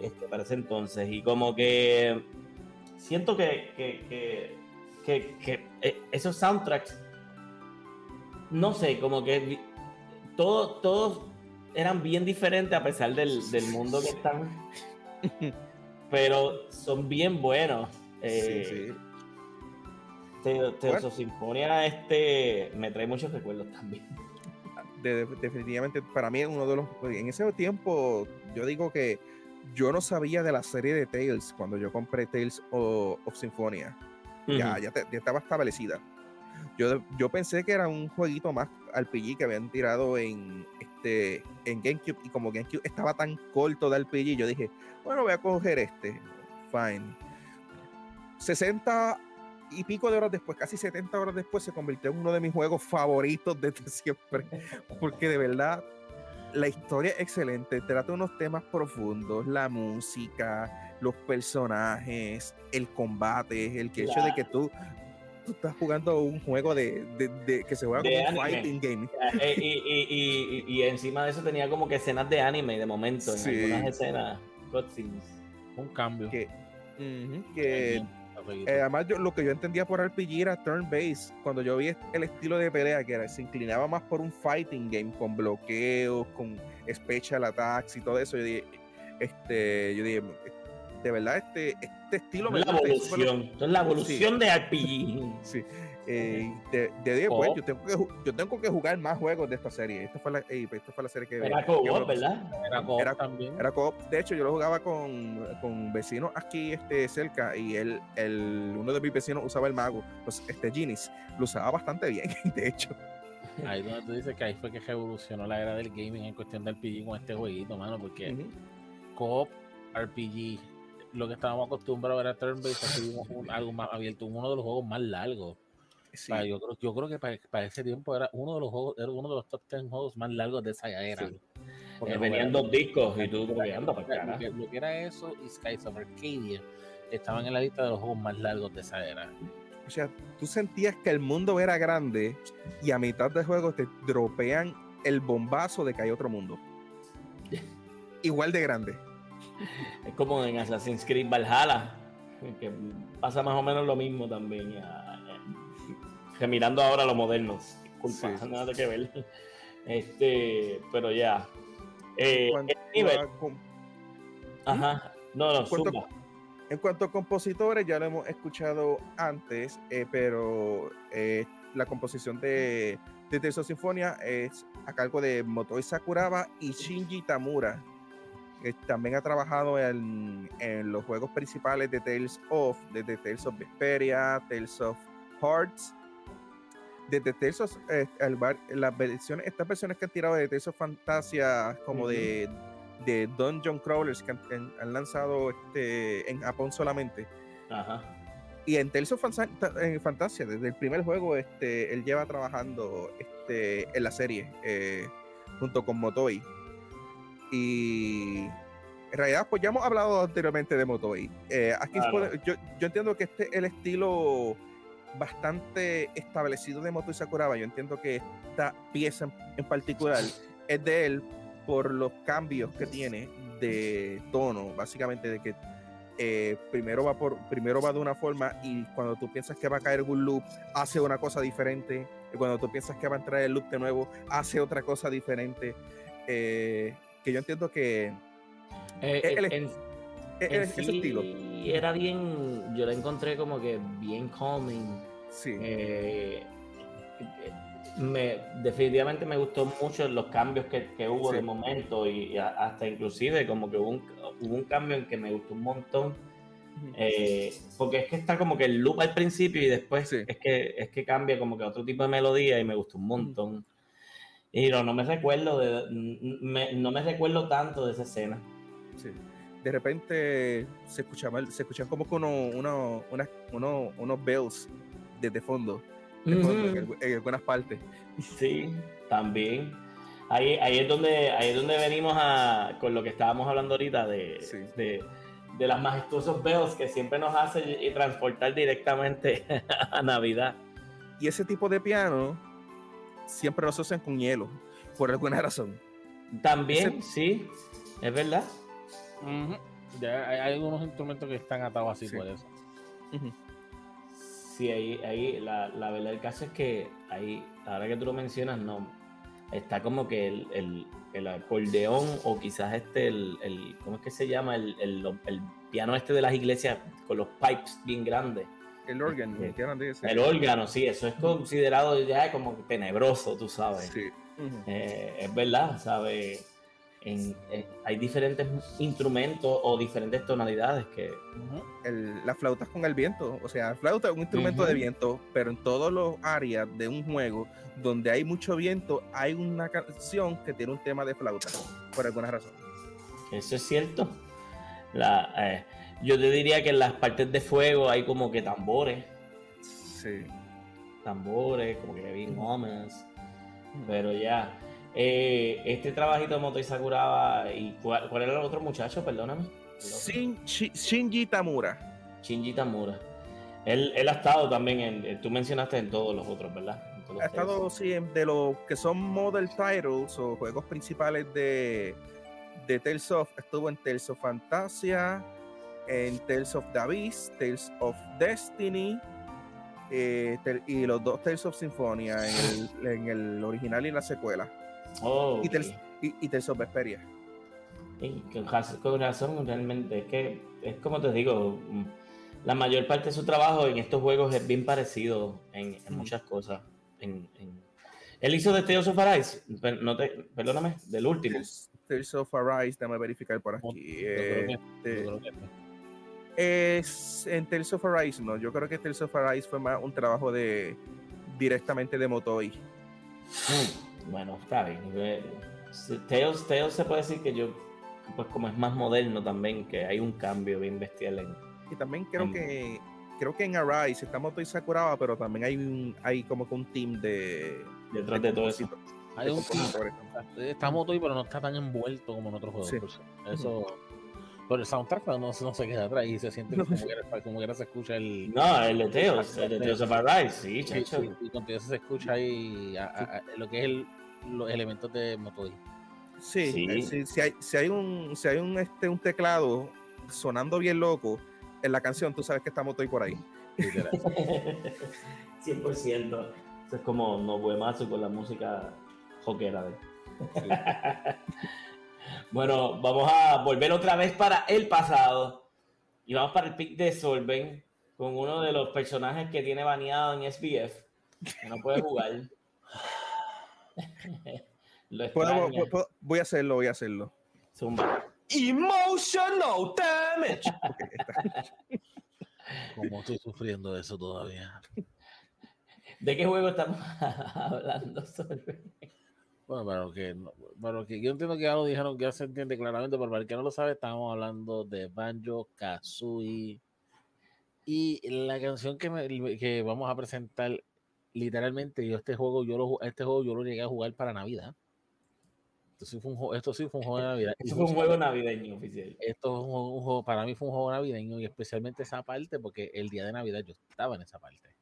este, para ese entonces. Y como que siento que, que, que, que- eh, esos soundtracks, no sé, como que todo- todos eran bien diferentes a pesar del, del mundo que *laughs* están, pero son bien buenos. Eh, sí, sí. Teo- of Symphonia este, me trae muchos recuerdos también. *laughs* de- de- definitivamente para mí es uno de los en ese tiempo yo digo que yo no sabía de la serie de Tales cuando yo compré Tales o- of Symphonia. Ya, Ujú. ya, te- ya estaba establecida. Yo, yo pensé que era un jueguito más RPG que habían tirado en este en GameCube y como GameCube estaba tan corto de RPG yo dije bueno voy a coger este fine. 60 y pico de horas después, casi 70 horas después, se convirtió en uno de mis juegos favoritos desde *laughs* siempre. Porque de verdad, la historia es excelente. Trata unos temas profundos, la música, los personajes, el combate, el que hecho de que tú, tú estás jugando un juego de, de- de- que se juega De como un fighting game. Eh, y, y- y- y- y encima de eso tenía como que escenas de anime de momento, en Sí. algunas escenas, cutscenes. Un cambio. Que. Eh, además, yo, lo que yo entendía por RPG era turn-based. Cuando yo vi el estilo de pelea, que era, se inclinaba más por un fighting game con bloqueos, con special attacks y todo eso, yo dije, este, yo dije, de verdad, este, este estilo me la gusta, evolución, es la evolución de RPG. Sí. Eh, de, de dije, pues, Co-op. yo tengo, que, yo tengo que jugar más juegos de esta serie. Esta fue la, eh, esta fue la serie que Era co me- ¿verdad? Era co-op era- también. Era co-op. De hecho, yo lo jugaba con, con vecinos aquí este, cerca y él, el, uno de mis vecinos usaba el mago, pues, este Ginis. Lo usaba bastante bien, *laughs* de hecho. Ahí donde tú dices que ahí fue que revolucionó la era del gaming en cuestión del RPG con este jueguito, mano, porque Ujú. co-op, RPG, lo que estábamos acostumbrados era turn-based, algo más abierto, uno de los juegos más largos. Sí. Sea, yo, creo, yo creo que para, para ese tiempo era uno de los juegos, era uno de los top 10 juegos más largos de esa era. Sí. Porque Eh, venían dos discos y tú anda para lo, lo que era eso y Skies of Arcadia estaban en la lista de los juegos más largos de esa era. O sea, tú sentías que el mundo era grande y a mitad de juego te dropean el bombazo de que hay otro mundo. *laughs* Igual de grande. Es como en Assassin's Creed Valhalla, que pasa más o menos lo mismo también. ya, Que mirando ahora lo moderno, disculpa, Sí. nada que ver. Este, pero ya. Eh, Cuando- el nivel, con- ajá, no, no, ¿Cuánto- zumba. En cuanto a compositores, ya lo hemos escuchado antes, eh, pero eh, la composición de de Tales of Symphonia es a cargo de Motoi Sakuraba y Shinji Tamura. que también ha trabajado en, en los juegos principales de Tales of, desde Tales of Vesperia, Tales of Hearts, desde of, eh, bar- las versiones, estas versiones que han tirado de of Fantasia, como de, de Dungeon Crawlers que han, lanzado este, en Japón solamente. Ajá. Y en en Fantasia, desde el primer juego, este, él lleva trabajando este, en la serie eh, junto con Motoi. Y en realidad, pues ya hemos hablado anteriormente de Motoi. Eh, aquí Claro. yo, yo entiendo que este es el estilo bastante establecido de Motoi Sakuraba. Yo entiendo que esta pieza en, particular *laughs* es de él por los cambios que tiene de tono, básicamente de que eh, primero va por primero va de una forma y cuando tú piensas que va a caer un loop hace una cosa diferente y cuando tú piensas que va a entrar el loop de nuevo hace otra cosa diferente eh, que yo entiendo que Eh, El- ese sí estilo Era bien, yo la encontré como que bien calming. sí Eh, me, definitivamente me gustó mucho los cambios que, que hubo Sí. de momento y, y hasta inclusive como que hubo un, hubo un cambio en que me gustó un montón eh, porque es que está como que el loop al principio y después Sí. es que es que cambia como que otro tipo de melodía y me gustó un montón y no, no me recuerdo de, me- no me recuerdo tanto de esa escena sí. De repente se escuchaba se escuchan como que uno, uno- una- uno- unos bells desde fondo, de fondo, en, algunas partes Sí, también. Ahí, ahí es donde, ahí es donde venimos a, con lo que estábamos hablando ahorita de, Sí. de, de las majestuosos bells que siempre nos hace y transportar directamente *laughs* a Navidad. y ese tipo de piano siempre lo asocian con hielo por alguna razón También, sí, es verdad. Ujú. Ya hay, hay algunos instrumentos que están atados así Sí. por eso. Sí, ahí, ahí la, la verdad del caso es que ahí, ahora que tú lo mencionas, no, está como que el, el, el acordeón o quizás este, el, el- ¿cómo es que se llama? El, el- el piano este de las iglesias con los pipes bien grandes. el órgano Sí. que eran de ese. El órgano, sí, eso es considerado ya como tenebroso, tú sabes. Sí. Eh, es verdad, ¿sabes? En- hay diferentes instrumentos o diferentes tonalidades que... El- las flautas con el viento. O sea, la flauta es un instrumento de viento, pero en todos los áreas de un juego donde hay mucho viento, hay una canción que tiene un tema de flauta, por alguna razón. Eso es cierto. La, eh, yo te diría que en las partes de fuego hay como que tambores, Sí. tambores, como que bien ominous. Pero ya, eh, este trabajito de Moto Sakuraba, ¿y cuál, cuál era el otro muchacho? Perdóname. Shin- Shi- Shinji Tamura. Shinji Tamura. Él, él ha estado también en, eh, tú mencionaste en todos los otros, ¿verdad? Ha estado, sí, de los que son model titles o juegos principales de, de Tales of. Estuvo en Tales of Fantasia, en Tales of Abyss, Tales of Destiny. eh, y los dos Tales of Symphonia en el, en el original y la secuela. Oh, y ok. Tales- Y, y Tales of Vesperia. Y con con razón, realmente. Es que, es como te digo, mm, la mayor parte de su trabajo en estos juegos es bien parecido en, muchas cosas. En, en- Él hizo de Tales of Arise, per- no te, perdóname, del último. Tales, of Arise, déjame verificar por aquí. que- Este, es en Tales of Arise, no. Yo creo que Tales of Arise fue más un trabajo de directamente de Motoi. Mm, Bueno, está bien. Tales, Tales se puede decir que yo, pues como es más moderno también, que hay un cambio bien bestial en... Y también creo que creo que en Arise está Motoi Sakuraba, pero también hay un hay como que un team de Detrás de todo eso. Hay un compositores. Está Motoy, pero no está tan envuelto como en otros juegos. Sí. Eso. Pero el soundtrack no, no se queda atrás y se siente como que, como que se escucha el. No, el de Tales, el de Tales of Arise, sí, Sí, chacho. sí, y con todo eso se escucha ahí a- a- a- lo que es el, los elementos de Motoy. Sí, Sí. eh, sí, si hay, si hay un si hay un este un teclado sonando bien loco en la canción, tú sabes que está Motoi por ahí. literal. *laughs* 100%. Eso es como no Buemazo con la música joquera de él. Bueno, vamos a volver otra vez para el pasado. Y vamos para el pick de Solven con uno de los personajes que tiene baneado en SBF. Que no puede jugar. *laughs* Lo Puedo- extraña. puedo- voy a hacerlo, voy a hacerlo. Zumba. Emotional damage. *laughs* ¿Cómo estoy sufriendo eso todavía? ¿De qué juego estamos *laughs* hablando? Sorbe? Bueno, pero que, no- pero que yo entiendo que ya lo dijeron, que ya se entiende claramente, pero para el que no lo sabe, estamos hablando de Banjo Kazooie. Y la canción que, me- que vamos a presentar, literalmente, yo este juego, yo lo, este juego yo lo llegué a jugar para Navidad. Esto sí fue un, esto sí fue un juego de Navidad. *laughs* Y Eso fue un juego navideño oficial. esto es un, un juego, para mí fue un juego navideño y especialmente esa parte porque el día de Navidad yo estaba en esa parte.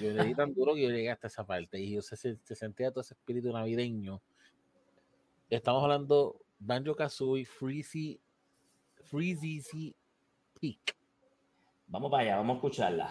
Yo le di tan duro que yo llegué hasta esa parte y yo se, se- se sentía todo ese espíritu navideño. Estamos hablando Banjo Kazooie Freezy Freezy Peak. Vamos para allá, vamos a escucharla.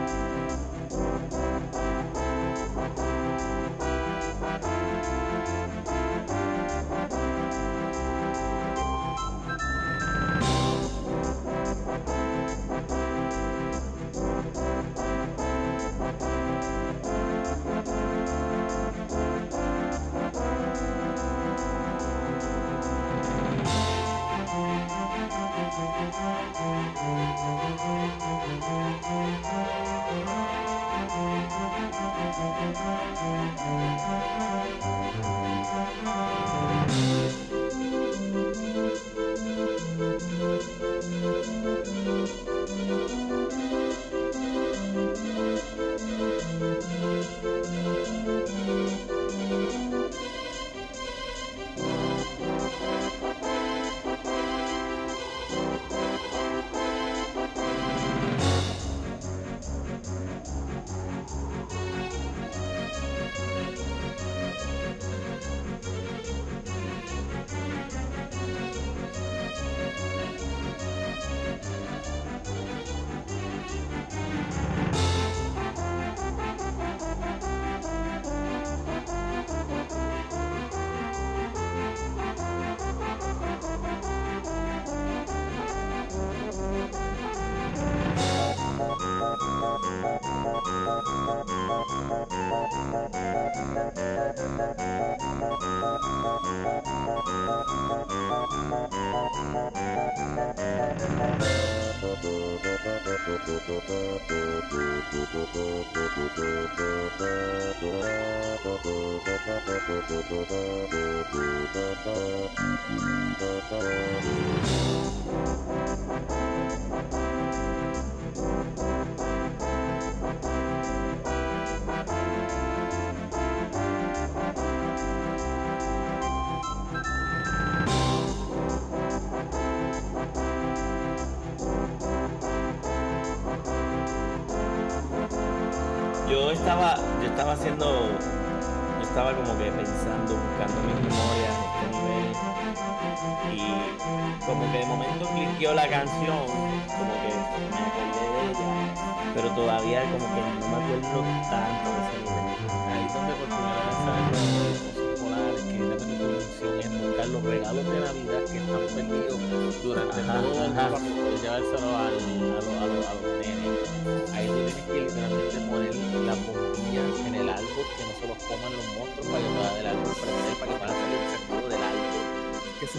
estaba, haciendo, yo estaba como que pensando, buscando mis memorias de este nivel. Y como que de momento cliqueó la canción, como que me acordé de ella, pero todavía como que no me acuerdo tanto de ese nivel. Ahí es donde por primera vez polares, que es la buscar los regalos de Navidad que están perdidos durante todo el ajá. para poder llevárselo al, a, los,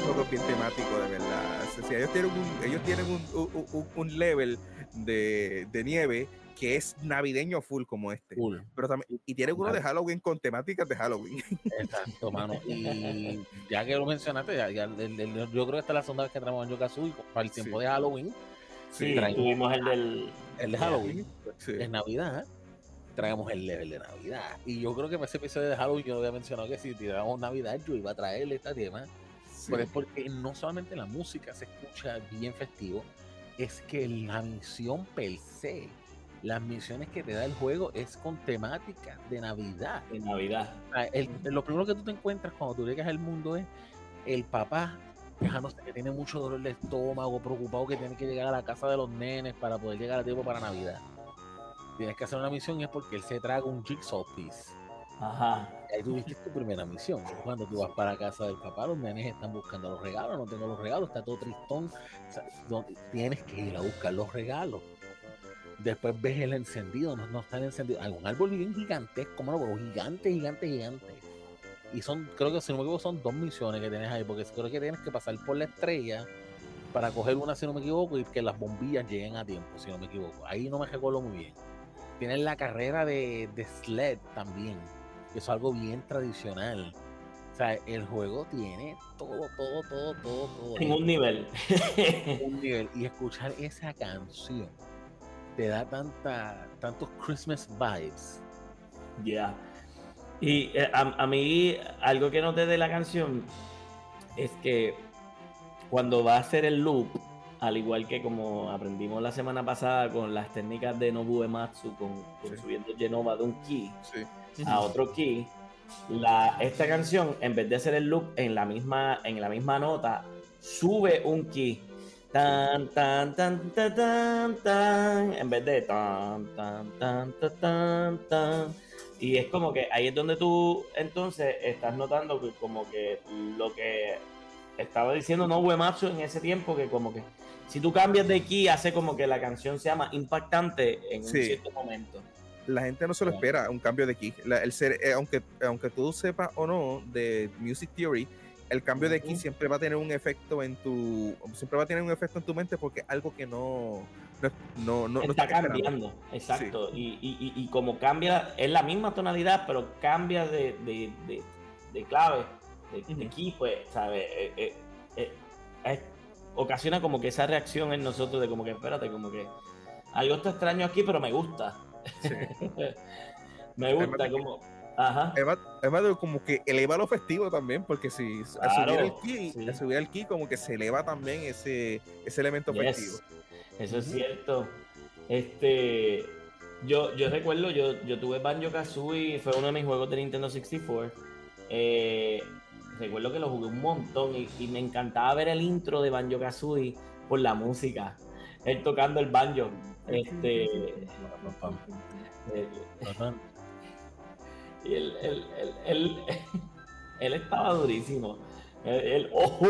juego es bien temático, de verdad. O sea, ellos tienen un, ellos tienen un, un- un- level de, de nieve que es navideño full como este. Cool. Pero también, y tienen uno de Halloween con temáticas de Halloween. Exacto, mano. *laughs* Y ya que lo mencionaste, ya, ya el- el- yo creo que esta es la segunda vez que traemos Banjo Kazooie para el tiempo Sí. de Halloween. Sí, traemos- tuvimos el del. El de Halloween Sí. es Navidad. Traemos el level de Navidad. Y yo creo que para ese episodio de Halloween yo había mencionado que si tiramos Navidad, yo iba a traerle este tema. Sí. Pero es porque no solamente la música se escucha bien festivo, es que la misión per se, las misiones que te da el juego es con temática de Navidad. de Navidad. El- lo primero que tú te encuentras cuando tú llegas al mundo es el papá quejándose que tiene mucho dolor de estómago, preocupado que tiene que llegar a la casa de los nenes para poder llegar a tiempo para Navidad. Tienes que hacer una misión y es porque él se traga un jigsaw piece. Ajá. Ahí tuviste tu primera misión. Cuando tú vas para casa del papá, los nenes están buscando los regalos, no tengo los regalos, está todo tristón. Tienes que ir a buscar los regalos. Después ves el encendido, no, no está el encendido. Hay un árbol bien gigantesco, mano, pero gigante, gigante, gigante. Y son, creo que si no me equivoco, son dos misiones que tienes ahí, porque creo que tienes que pasar por la estrella para coger una, si no me equivoco, y que las bombillas lleguen a tiempo, si no me equivoco. Ahí no me recuerdo muy bien. Tienes la carrera de, de sled también, es algo bien tradicional. O sea, el juego tiene todo, todo, todo, todo, todo. En un nivel. un nivel. Y escuchar esa canción te da tanta, tantos Christmas vibes. Ya. Y eh, a, a mí, algo que noté de la canción es que cuando va a hacer el loop, al igual que como aprendimos la semana pasada con las técnicas de Nobu Ematsu, con, con Sí. subiendo Genova de un key Sí. A otro key, la, esta canción, en vez de hacer el loop en la misma, en la misma nota, sube un key. Tan, tan, tan, tan, tan, tan, en vez de tan, tan, tan, tan, tan, tan. Y es como que ahí es donde tú entonces estás notando que como que lo que estaba diciendo No Uematsu en ese tiempo, que como que si tú cambias de key hace como que la canción sea más impactante en un cierto momento. La gente no se lo espera, un cambio de key. La- el ser, eh, aunque, aunque tú sepas o no de Music Theory, el cambio de key Ujú. siempre va a tener un efecto en tu. Siempre va a tener un efecto en tu mente porque es algo que no. No, no, está esperando. cambiando, exacto. Y, y, y, y como cambia, es la misma tonalidad, pero cambia de, de, de, de clave, de, de Ujú. key, pues, ¿sabes? Eh, eh, ocasiona como que esa reacción en nosotros de como que, espérate, como que algo está extraño aquí, pero me gusta. Sí. *laughs* me gusta, como... Ajá. Además, además de como que eleva lo festivo también, porque si al Claro, subir el key, sí. al subir el key, como que se eleva también ese, ese elemento Yes. festivo. Eso es cierto. Este, yo, yo recuerdo, yo, yo tuve Banjo Kazooie, fue uno de mis juegos de Nintendo 64. Eh, recuerdo que lo jugué un montón y, y me encantaba ver el intro de Banjo Kazooie por la música. Él tocando el banjo. Este, eh, y él, él, él, él, él estaba durísimo. Él, él- ¡ojo!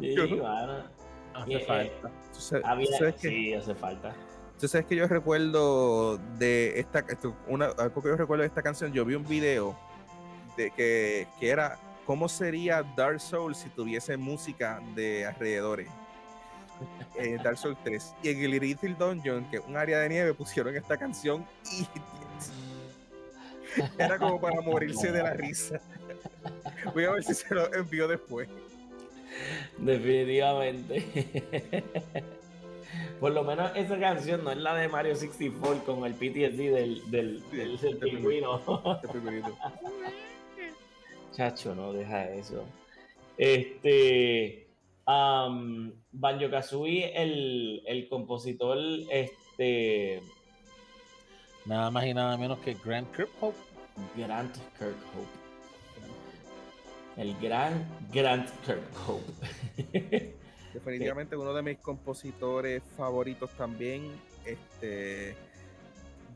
Sí. Hace eh, falta. Tú sabes, Había- tú sabes que, sí, hace falta. tú sabes que yo recuerdo de esta, esto, una, algo que yo recuerdo de esta canción, yo vi un video de que, que era cómo sería Dark Souls si tuviese música de alrededores. Eh, Dark Souls 3 y en el Little Dungeon, que es un área de nieve, pusieron esta canción y *laughs* era como para morirse de la risa. Voy a ver si se lo envío después. Definitivamente. Por lo menos esa canción no es la de Mario 64 con el PTSD del, del, Sí, del, del pingüino. *laughs* Chacho, no deja eso. Este. Um, Banjo Kazooie, el, el compositor, este. Nada más y nada menos que Grant Kirkhope. Grant Kirkhope. El gran Grant Kirkhope. *laughs* Definitivamente uno de mis compositores favoritos también, este,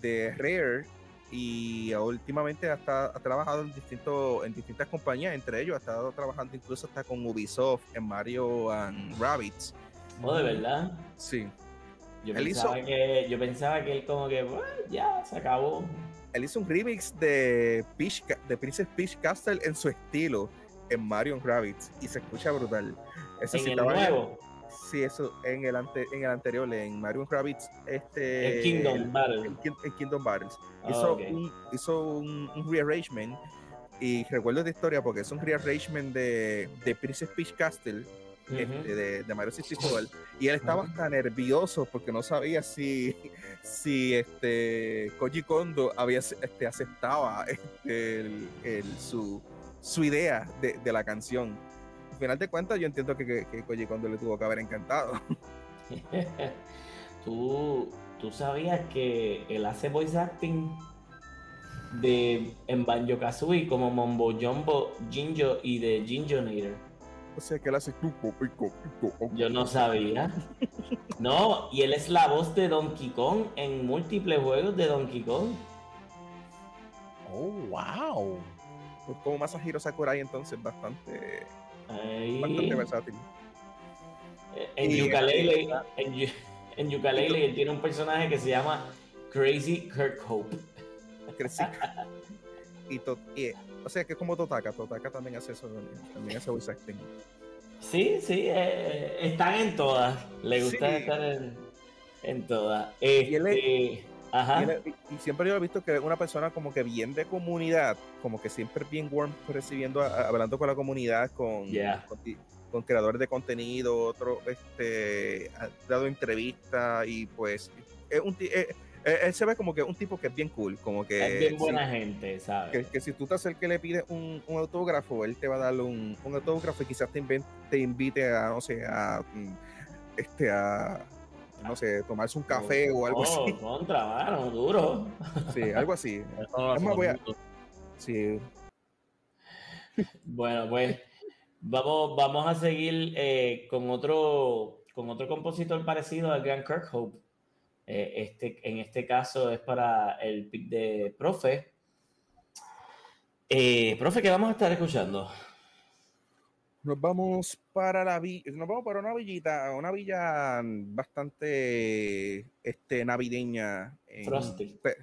de Rare y últimamente hasta ha trabajado en distintos en distintas compañías, entre ellos ha estado trabajando incluso hasta con Ubisoft en Mario and Rabbids. Oh, de verdad. Sí, Yo Él pensaba, hizo- que, yo pensaba que él como que "Bueno, ya se acabó. él hizo un remix de Peach, de Princess Peach Castle en su estilo en Mario Rabbits y se escucha brutal. Eso En sí el nuevo, Sí, eso en el ante, en el anterior, en Mario Rabbits, este el Kingdom Battle. en, Kin- en Kingdom Battles. Ah, hizo un, hizo un, un rearrangement y recuerdo esta historia porque es un rearrangement de, de Princess Peach Castle este, de, de Mario 64 y él estaba hasta nervioso porque no sabía si, si este Koji Kondo había este, aceptaba este, el- el- su, su idea de, de la canción. Al final de cuentas yo entiendo que, que, que Koji Kondo le tuvo que haber encantado. *laughs* *laughs* ¿Tú, tú sabías que él hace voice acting de en Banjo Kazooie como Mombo Jumbo, Jinjo y de Jinjonator. O sea que él hace pico, pico, pico. Yo no sabía. No, y él es la voz de Donkey Kong en múltiples juegos de Donkey Kong. Oh, wow. Pues como Masahiro Sakurai entonces bastante, Ahí, bastante versátil. en Y- en, Yooka-Laylee, él tiene un personaje que se llama Crazy Kirk Hope. Crecí. y, to- y, o sea que es como Totaka, Totaka también hace eso, también hace voice acting. Sí, sí, eh, están en todas. Le gusta Sí. estar en, en todas. Y él Este, ajá. Y, siempre yo he visto que es una persona como que bien de comunidad, como que siempre bien warm recibiendo, a- a- hablando con la comunidad, con, Yeah. con, creadores de contenido, otro, este, ha dado entrevistas y pues es un, ti- eh, eh, él se ve como que un tipo que es bien cool, como que, es bien si- buena gente, ¿sabes? que, que si tú te acercas y le pides un, un autógrafo, él te va a dar un, un autógrafo y quizás te, inven- te invite a, no sé, a, mm, este, a, no sé, tomarse un café o algo Oh, así. contra, mano, duro. *laughs* Sí, algo así. *laughs* No Es más, voy a- Sí, Bueno, pues vamos, vamos a seguir eh, con otro con otro compositor parecido al Gran Kirkhope. Eh, este, en este caso es para el pick de Profe. Eh, profe, ¿qué vamos a estar escuchando? Nos vamos para la villa, nos vamos para una villita, una villa bastante este, navideña. en- Frosty. pe-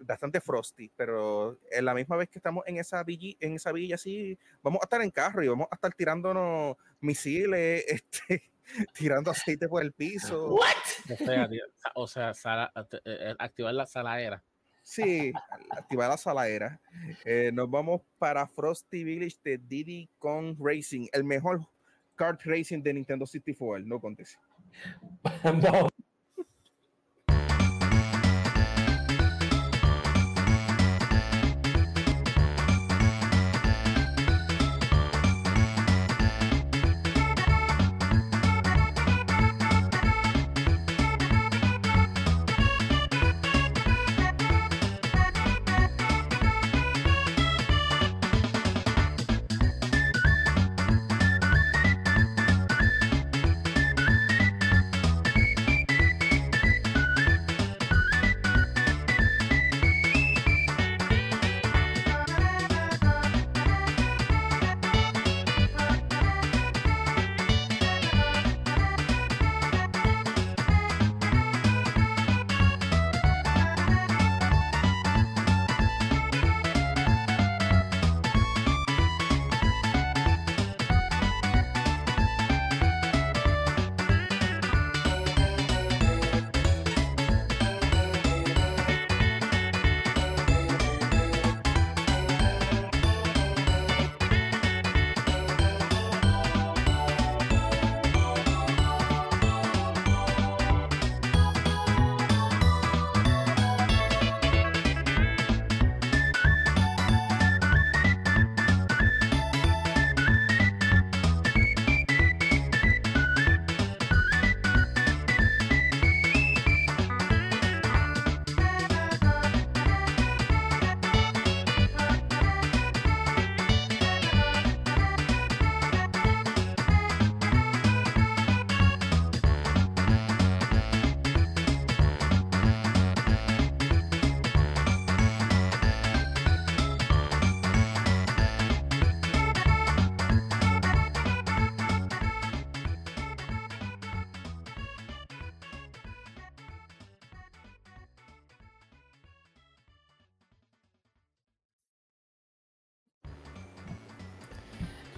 bastante frosty, pero en la misma vez que estamos en esa villa, en esa villa así, vamos a estar en carro y vamos a estar tirándonos misiles, *laughs* este, tirando aceite por el piso. ¿What? O sea, tío, o sea, sala- eh, eh, activar la saladera. Sí, activar la saladera. Eh, nos vamos para Frosty Village de Diddy Kong Racing, el mejor kart racing de Nintendo 64, no conteste. *laughs* Vamos.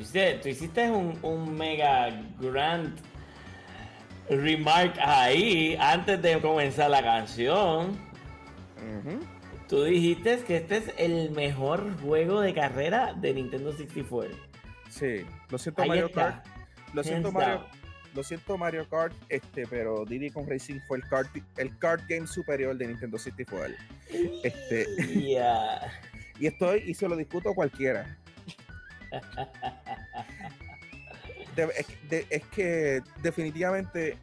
Tú hiciste, tú hiciste un, un mega grand remark ahí antes de comenzar la canción. Tú dijiste que este es el mejor juego de carrera de Nintendo 64. Sí, lo siento Ahí Mario está. Kart. Lo siento Hands Mario, down. lo siento Mario Kart, este, pero Diddy Kong Racing fue el kart, el kart game superior de Nintendo 64. Este, *laughs* Ya. y estoy y se lo discuto a cualquiera. *laughs* De- es, de- es que definitivamente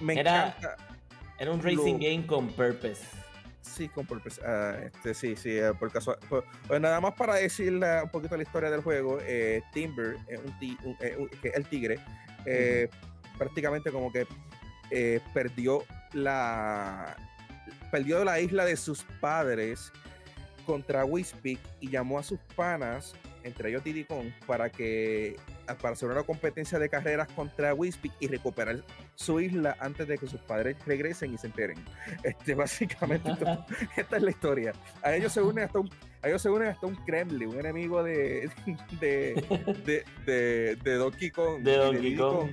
me Era- encanta. Era un racing Lo- game con purpose. Sí, con purpose. ah, este, sí, sí, eh, por casual. por- pues nada más para decirle un poquito la historia del juego, eh, Timber, eh, un ti- un- eh, un- que es el tigre, prácticamente como que perdió la perdió la isla de sus padres contra Whispy y llamó a sus panas, entre ellos Diddy Kong, para que para hacer una competencia de carreras contra Whispy y recuperar su isla antes de que sus padres regresen y se enteren. *laughs* Este, básicamente, esto- *laughs* esta es la historia. A ellos se une hasta un, a ellos se une hasta un Kremlin, un enemigo *laughs* de, de, de, de, Donkey Kong. De Donkey Kong.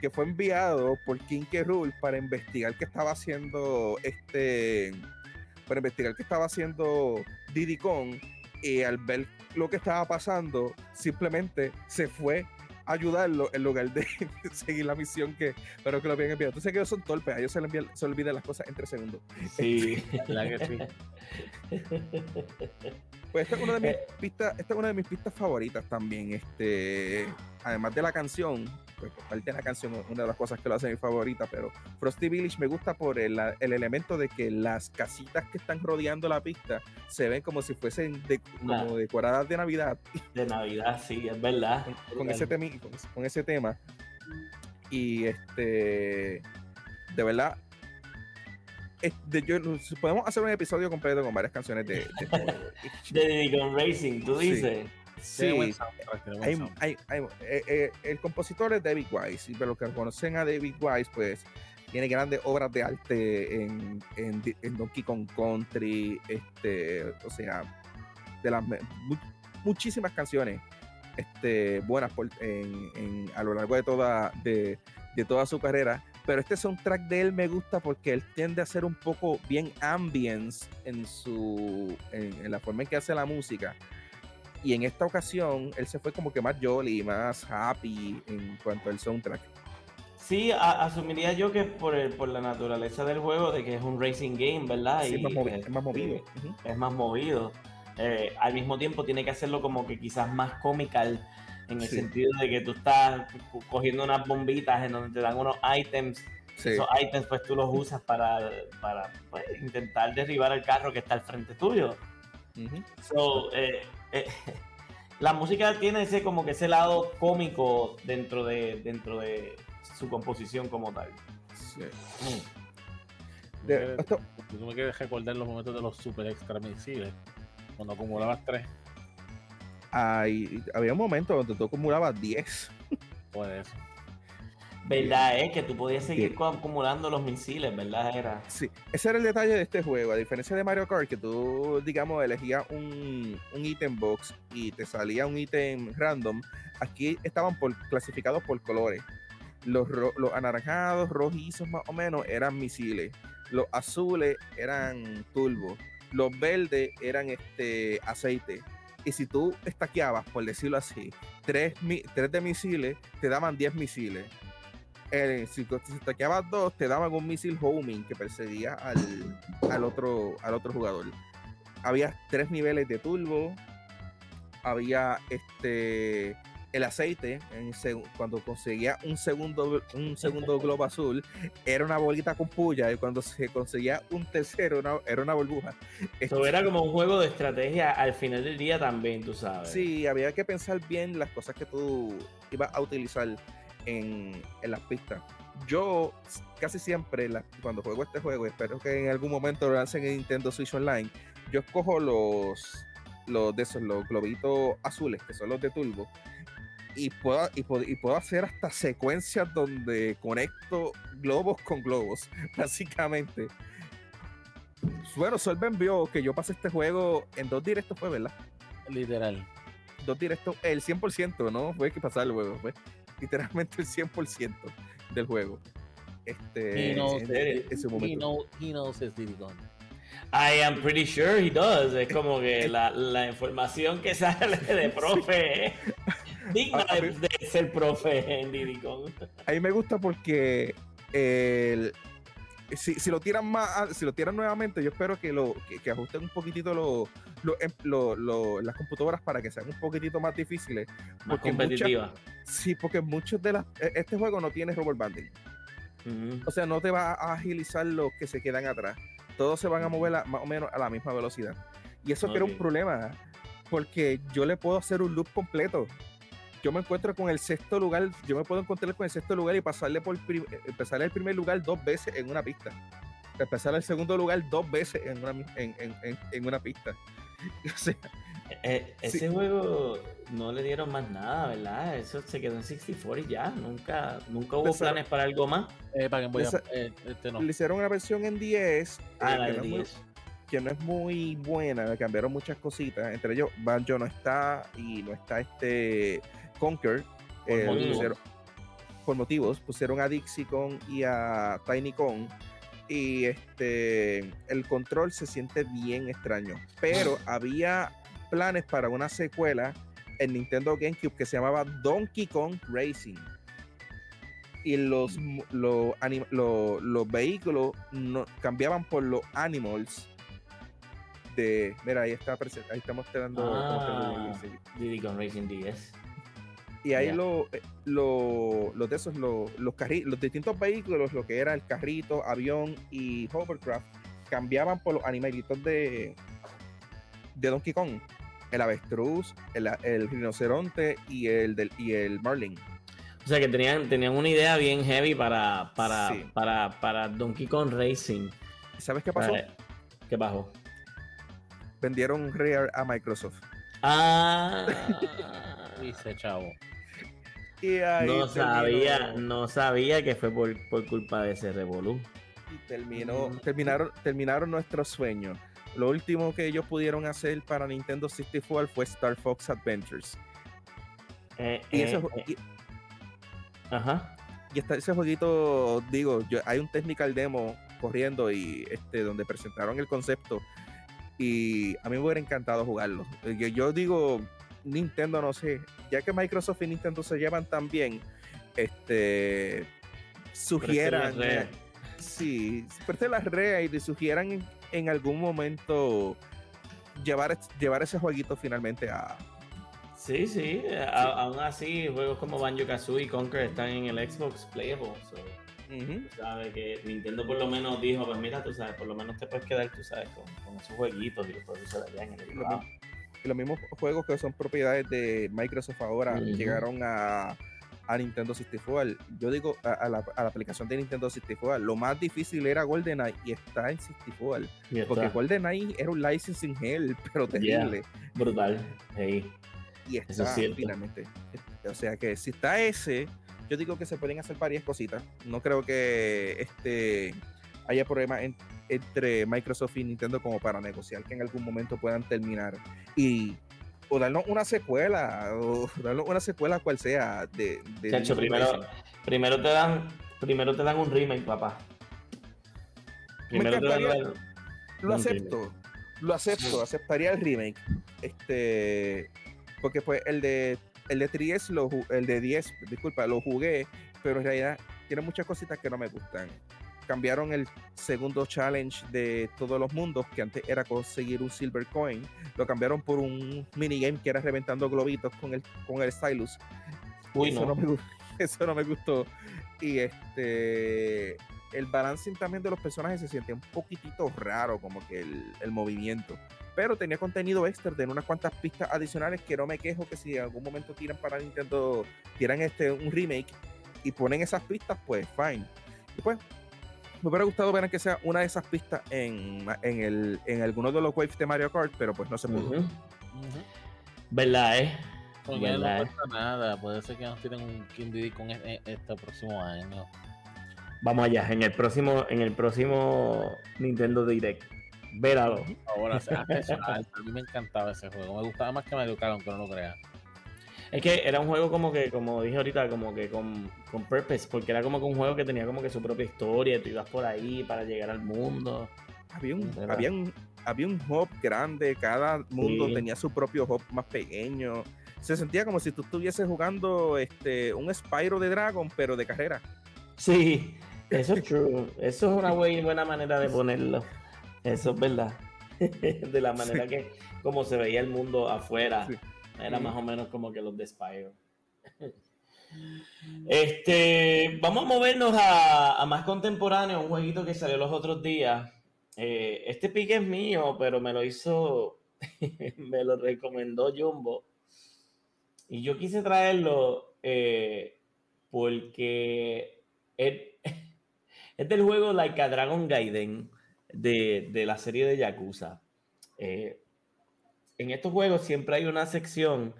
que fue enviado por King K. Rool para investigar qué estaba haciendo este para investigar qué estaba haciendo Diddy Kong y al ver lo que estaba pasando simplemente se fue a ayudarlo en lugar de *laughs* seguir la misión que pero que lo habían enviado. Entonces que ellos son torpes, a ellos se les envían- se olvidan las cosas entre segundos. Sí. *laughs* ¿Verdad que sí? Pues esta es una de mis Eh. pistas, esta es una de mis pistas favoritas también. Este, además de la canción, pues parte de la canción es una de las cosas que lo hace mi favorita, pero Frosty Village me gusta por el, el elemento de que las casitas que están rodeando la pista se ven como si fuesen de- como Claro. decoradas de Navidad De Navidad, sí, es verdad. con, con ese temi- con, ese- con ese tema. Y este, de verdad, es- de- yo- podemos hacer un episodio completo con varias canciones de, de. *laughs* De Racing, tú Sí. Buen Sí, soundtrack, tiene buen hay- hay- hay- eh, eh, el compositor es David Wise, y para los que conocen a David Wise, pues tiene grandes obras de arte en, en, en Donkey Kong Country, este, o sea, de las mu- muchísimas canciones este, buenas por- en- a lo largo de toda, de, de toda su carrera. Pero este soundtrack de él me gusta porque él tiende a ser un poco bien ambience en su en, en la forma en que hace la música. Y en esta ocasión él se fue como que más jolly, más happy en cuanto al soundtrack. Sí, a- asumiría yo que es por, el- por la naturaleza del juego, de que es un racing game, ¿verdad? Sí, Y más movi- que- es más movido. que Ujú. es más movido. Eh, al mismo tiempo tiene que hacerlo como que quizás más comical, en el Sí. sentido de que tú estás co- cogiendo unas bombitas en donde te dan unos items. Sí. Esos items pues tú los usas para, para pues, intentar derribar el carro que está al frente tuyo. Ujú. So, eh, eh, *laughs* la música tiene ese como que ese lado cómico dentro de dentro de su composición como tal. Sí. Tú De- esto- Tú me quieres recordar los momentos de los super extra misiles, cuando acumulabas tres, hay- había un momento donde tú acumulabas 10. pues eso. Verdad es que tú podías seguir Sí. acumulando los misiles, ¿verdad? Era. Sí, ese era el detalle de este juego. A diferencia de Mario Kart, que tú, digamos, elegías un, un item box y te salía un ítem random, aquí estaban por, clasificados por colores. Los, ro- los anaranjados, rojizos más o menos, eran misiles. Los azules eran turbo. Los verdes eran este aceite. Y si tú estaqueabas, por decirlo así, tres, tres de misiles, te daban 10 misiles. Eh, si, si estaqueabas dos, te daban un misil homing que perseguía al, al, otro, al otro jugador. Había tres niveles de turbo. Había este el aceite. en cuando conseguía un segundo, un segundo *laughs* globo azul, era una bolita con puya. Y cuando se conseguía un tercero, una- era una burbuja. Eso era como un juego de estrategia al final del día también, tú sabes. Sí, había que pensar bien las cosas que tú ibas a utilizar en, en las pistas. Yo casi siempre la- cuando juego este juego, espero que en algún momento lo lancen en Nintendo Switch Online, yo escojo los, los de esos, los globitos azules, que son los de turbo, y puedo, y puedo, y puedo hacer hasta secuencias donde conecto globos con globos, *laughs* básicamente. Bueno, Solven vio que yo pasé este juego en dos directos, fue, ¿verdad? Literal. dos directos, el 100%, no fue que pasar el juego, fue literalmente el 100% del juego. Este, He knows, en, en su he, momento. know, he knows his Diddy Kong. I am pretty sure he does. Es como que *laughs* la, la información que sale de profe es digna A- a de, mí- de ser profe en Diddy Kong. A mí me gusta porque el- si, si lo tiran más, a- si lo tiran nuevamente, yo espero que lo que, que ajusten un poquitito lo- lo- em- lo- las computadoras para que sean un poquitito más difíciles. Más Porque muchas- competitiva. Sí, porque muchos de las e- este juego no tiene rubber banding. Ujú. O sea, no te va a agilizar los que se quedan atrás. Todos se van a mover a- más o menos a la misma velocidad. Y eso crea un Ok. problema, porque yo le puedo hacer un loop completo. Yo me encuentro con el sexto lugar, yo me puedo encontrar con el sexto lugar y pasarle por prim- eh, empezar el primer lugar dos veces en una pista. Empezar el segundo lugar dos veces en una, en, en- en- en una pista. *laughs* O sea, Eh, ese Sí. juego no le dieron más nada, ¿verdad? Eso se quedó en 64 y ya. Nunca, nunca hubo planes para algo más. Eh, para que voy a, Esa- eh, este no. le hicieron una versión en 10 eh, Ah, la que, no es muy, 10. que no es muy buena, le cambiaron muchas cositas, entre ellos Banjo no está y no está este Conquer, Por eh, motivos. pusieron- por motivos, pusieron a Dixicon y a TinyCon y este el control se siente bien extraño, pero *laughs* había planes para una secuela en Nintendo GameCube que se llamaba Donkey Kong Racing y los, mo- lo anim- lo- los vehículos no, cambiaban por los animals de mira ahí está ahí está mostrando Ah. Diddy Kong Racing 10. Y ahí ya. lo, eh, lo- los de esos los, los carri- los distintos vehículos lo que era el carrito avión y hovercraft cambiaban por los animalitos de de Donkey Kong el avestruz el, el rinoceronte y el del y el marlin O sea que tenían, tenían una idea bien heavy para, para, Sí. para, para Donkey Kong Racing. ¿Y ¿sabes qué pasó? Eh, ¿Qué bajó? vendieron Rare a Microsoft Ah, *laughs* Dice chavo. Y ahí no sabía, terminó- no sabía que fue por, por culpa de ese revolú. y terminó, Mm. terminaron, terminaron nuestros sueños. Lo último que ellos pudieron hacer para Nintendo 64 fue Star Fox Adventures. Eh, Y, ese, eh, eh, y- ajá. y está ese jueguito, digo, yo, hay un technical demo corriendo y este donde presentaron el concepto y a mí me hubiera encantado jugarlo. Yo, yo digo, Nintendo no sé, ya que Microsoft y Nintendo se llevan tan bien, este sugieran red- sí, las redes y sugieran en, en algún momento llevar, llevar ese jueguito finalmente a, Sí, sí. a- aún así, juegos como Banjo Kazooie y Conquer están en el Xbox Playable. so, sabes que Nintendo por lo menos dijo: Pues mira, tú sabes, por lo menos te puedes quedar, tú sabes, con, con esos jueguitos y los puedes usar allá en el y los mismos juegos que son propiedades de Microsoft ahora llegaron a, a Nintendo 64. Yo digo a, a la, a la aplicación de Nintendo 64. Lo más difícil era GoldenEye y está en 64. Y Porque está GoldenEye era un licensing hell, *laughs* pero terrible. brutal. Hey. Y es está cierto. finalmente. O sea que si está ese, yo digo que se pueden hacer varias cositas. No creo que este haya problema en- entre Microsoft y Nintendo como para negociar que en algún momento puedan terminar y o darnos una secuela o darnos una secuela cual sea de, de Kong primero, primero te dan, primero te dan un remake, papá. Primero te dan lo acepto lo acepto aceptaría el remake. Este porque pues el de el de 3 lo el de 10 disculpa lo jugué pero en realidad tiene muchas cositas que no me gustan cambiaron el segundo challenge de todos los mundos que antes era conseguir un silver coin lo cambiaron por un minigame que era reventando globitos con el con el stylus. Uy, eso no. no me *laughs* eso no me gustó. Y este el balancing también de los personajes se siente un poquitito raro como que el, el movimiento. Pero tenía contenido extra tenía unas cuantas pistas adicionales que no me quejo que si en algún momento tiran para Nintendo tiran este un remake y ponen esas pistas pues fine. Y pues me hubiera gustado ver que sea una de esas pistas en, en, el, en alguno de los waves de Mario Kart pero pues no se pudo. ¿Verdad, eh? Él no ¿Verdad? cuesta nada. Puede ser que nos tiren un King Diddy con e- e- este próximo año. Vamos allá, en el próximo, en el próximo Nintendo Direct. Véralo. Ahora, eso, *laughs* a mí me encantaba ese juego. Me gustaba más que Mario Kart, aunque no lo creas. Es que era un juego como que, como dije ahorita, como que con, con purpose, porque era como que un juego que tenía como que su propia historia, tú ibas por ahí para llegar al mundo. Había un, ¿Verdad? había un, había un hub grande, cada mundo Sí. tenía su propio hub más pequeño. Se sentía como si tú estuvieses jugando este, un Spyro de Dragon, pero de carrera. Sí, eso es true. Eso es una *laughs* buena, buena manera de ponerlo. Eso es verdad. *laughs* De la manera que, como se veía el mundo afuera, Sí. Era más o menos como que los de Spyro. *laughs* Este, vamos a movernos a, a más contemporáneo, un jueguito que salió los otros días. Eh, este pique es mío, pero me lo hizo, *laughs* me lo recomendó Jumbo. Y yo quise traerlo eh, porque es, *laughs* es del juego Like a Dragon Gaiden de, de la serie de Yakuza. Eh, en estos juegos siempre hay una sección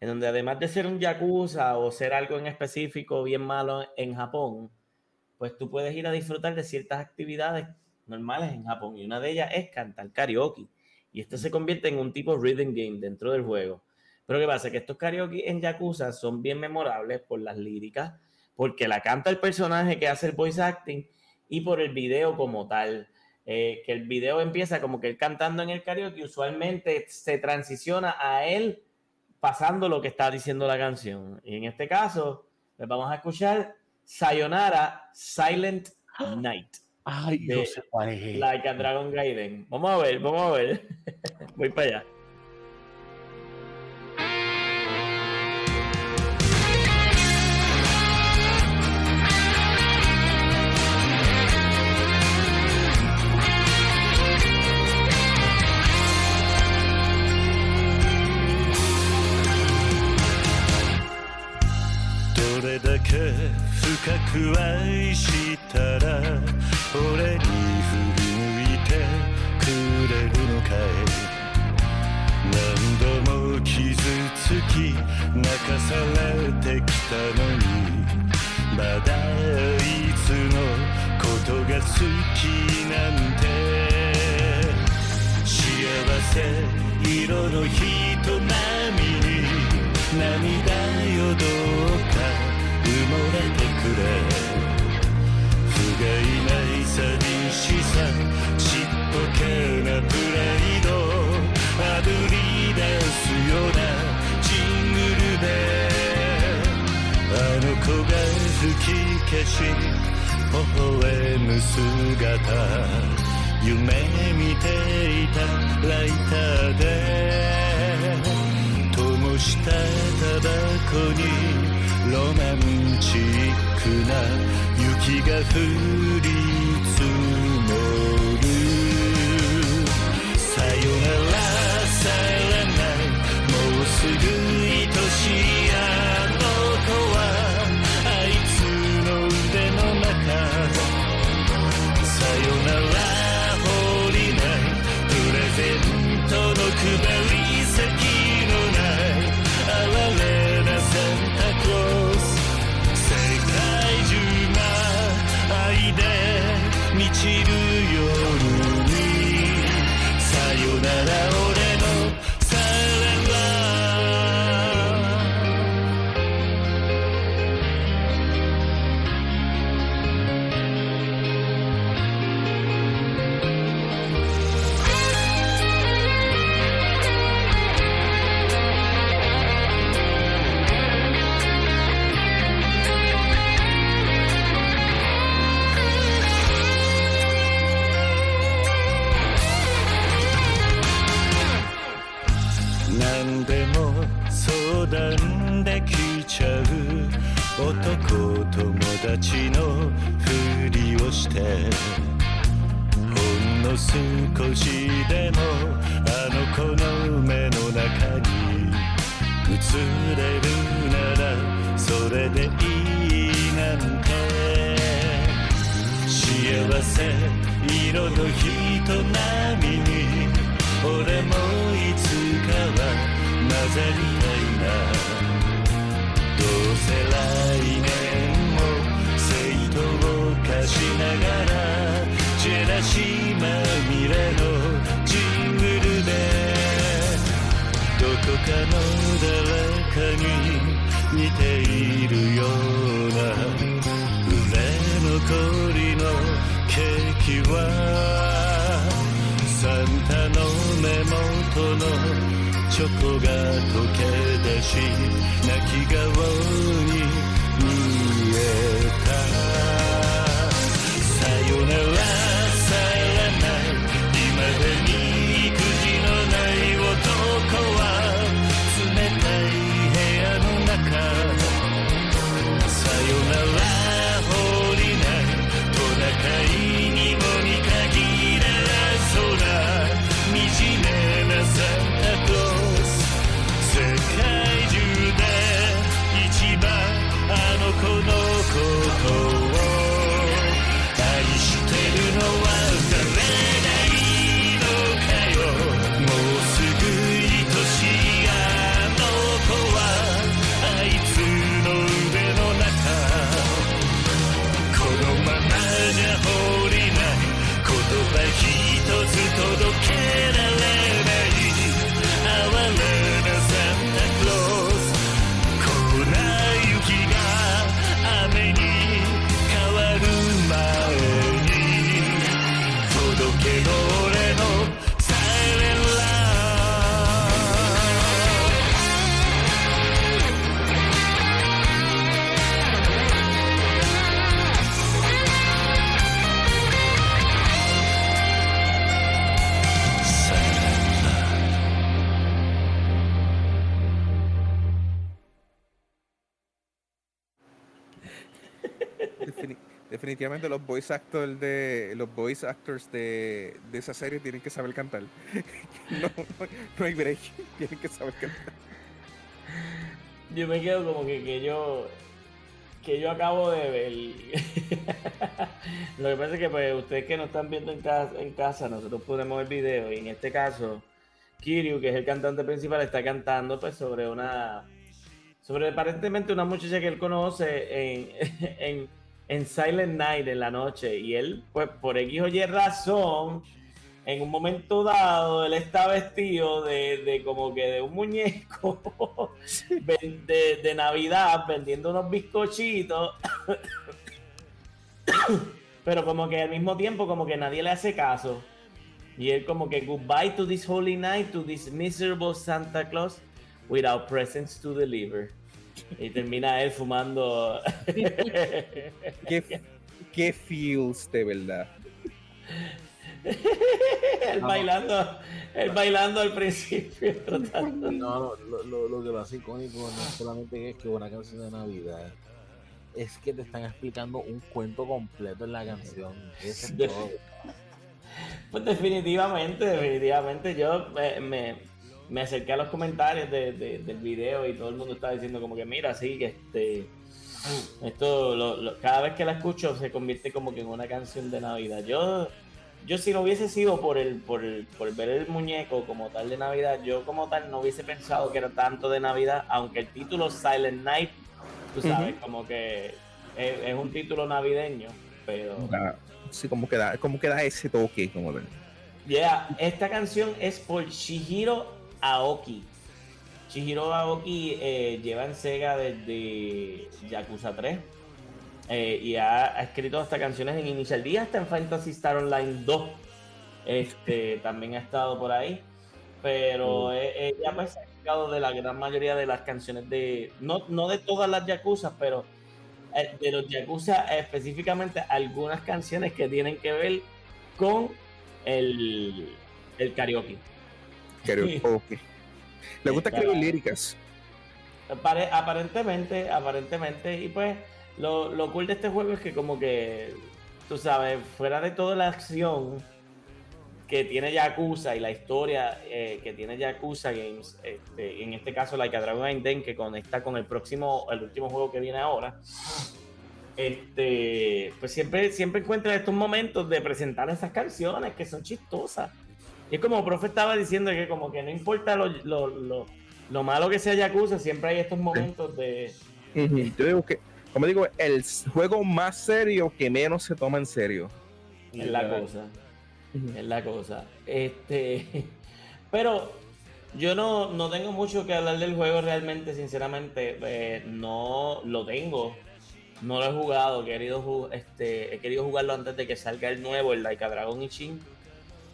en donde además de ser un Yakuza o ser algo en específico bien malo en Japón, pues tú puedes ir a disfrutar de ciertas actividades normales en Japón. Y una de ellas es cantar karaoke. Y esto se convierte en un tipo rhythm game dentro del juego. Pero ¿qué pasa? Que estos karaoke en Yakuza son bien memorables por las líricas, porque la canta el personaje que hace el voice acting y por el video como tal. Eh, que el video empieza como que él cantando en el karaoke, usualmente se transiciona a él pasando lo que está diciendo la canción. Y en este caso, les vamos a escuchar Sayonara Silent Night, Ay, De- es. like a Dragon Gaiden. Vamos a ver, vamos a ver. *laughs* Voy para allá. 愛したら俺に振り向いてくれるのかい何度も傷つき泣かされてきたのにまだいつのことが好きなんて。幸せ色の人並みに涙なプライドあぶり出すようなジングルベルあの子が吹き消し微笑む姿夢見ていたライターで灯したタバコにロマンチックな雪が降り definitivamente los voice actors de los voice actors de, esa serie tienen que saber cantar. *laughs* no, hay break. Tienen que saber cantar. Yo me quedo como que, que yo que yo acabo de ver. *laughs* Lo que pasa es que pues ustedes que nos están viendo en casa, en casa, nosotros ponemos el video y en este caso Kiryu, que es el cantante principal, está cantando pues sobre una sobre aparentemente una muchacha que él conoce en, *laughs* en Silent Night en la noche y él pues por X o Y razón en un momento dado él está vestido de, de como que de un muñeco *laughs* de Navidad vendiendo unos bizcochitos. *coughs* Pero como que al mismo tiempo como que nadie le hace caso. Y él como que goodbye to this holy night, to this miserable Santa Claus, without presents to deliver. *laughs* Y termina él fumando. *laughs* ¿Qué, qué feels de verdad? él bailando, él bailando al principio. tratando- No, no, lo, lo, lo que lo hace icónico no solamente es que una canción de Navidad, es que te están explicando un cuento completo en la canción. Es todo. Pues definitivamente, definitivamente. Yo me, me, me acerqué a los comentarios de- de- del video y todo el mundo estaba diciendo como que mira, sí, que este esto lo- lo- cada vez que la escucho se convierte como que en una canción de Navidad. Yo, yo si no hubiese sido por el, por el, por ver el muñeco como tal de Navidad, yo como tal no hubiese pensado que era tanto de Navidad, aunque el título Silent Night, tú sabes, como que es, es un título navideño, pero sí, como que da, como que da ese toque, como de- Yeah, esta canción es por Shihiro Aoki. Shihiro Aoki eh, lleva en Sega desde Yakuza 3 eh, y ha, ha escrito hasta canciones en Initial D, hasta en Fantasy Star Online 2. Este, *laughs* también ha estado por ahí. Pero eh, ella pues, se ha encargado de la gran mayoría de las canciones de. No, no de todas las Yakuza, pero eh, de los Yakuza específicamente algunas canciones que tienen que ver con el, el karaoke. Karaoke. Le gusta escribir líricas. Apare- aparentemente, aparentemente, y pues lo, lo cool de este juego es que como que, tú sabes, fuera de toda la acción que tiene Yakuza y la historia eh, que tiene Yakuza Games, este, en este caso Like a Dragon Gaiden, que conecta con el próximo, el último juego que viene ahora, este, pues siempre, siempre encuentra estos momentos de presentar esas canciones que son chistosas. Y es como profe estaba diciendo que como que no importa lo, lo- lo- lo malo que sea Yakuza, siempre hay estos momentos de... Yo digo que, como digo, el juego más serio que menos se toma en serio. Es la cosa. Es la cosa. Este, *laughs* pero yo no, no tengo mucho que hablar del juego realmente, sinceramente. eh, no lo tengo. No lo he jugado. He querido, este, he querido jugarlo antes de que salga el nuevo, el Laika Dragon Ishin.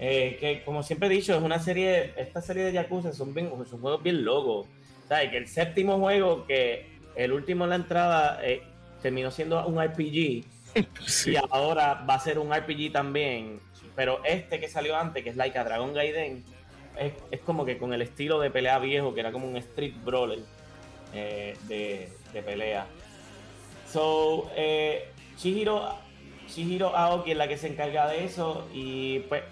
Eh, que como siempre he dicho, es una serie, esta serie de Yakuza son, bien, son juegos bien locos. ¿Sabes? Que el séptimo juego, que el último en la entrada, eh, terminó siendo un RPG. *laughs* Y ahora va a ser un RPG también. Pero este que salió antes, que es Laika Dragon Gaiden, es, es como que con el estilo de pelea viejo, que era como un street brawler eh, de, de pelea. So, Chihiro, Chihiro Aoki es la que se encarga de eso. Y pues,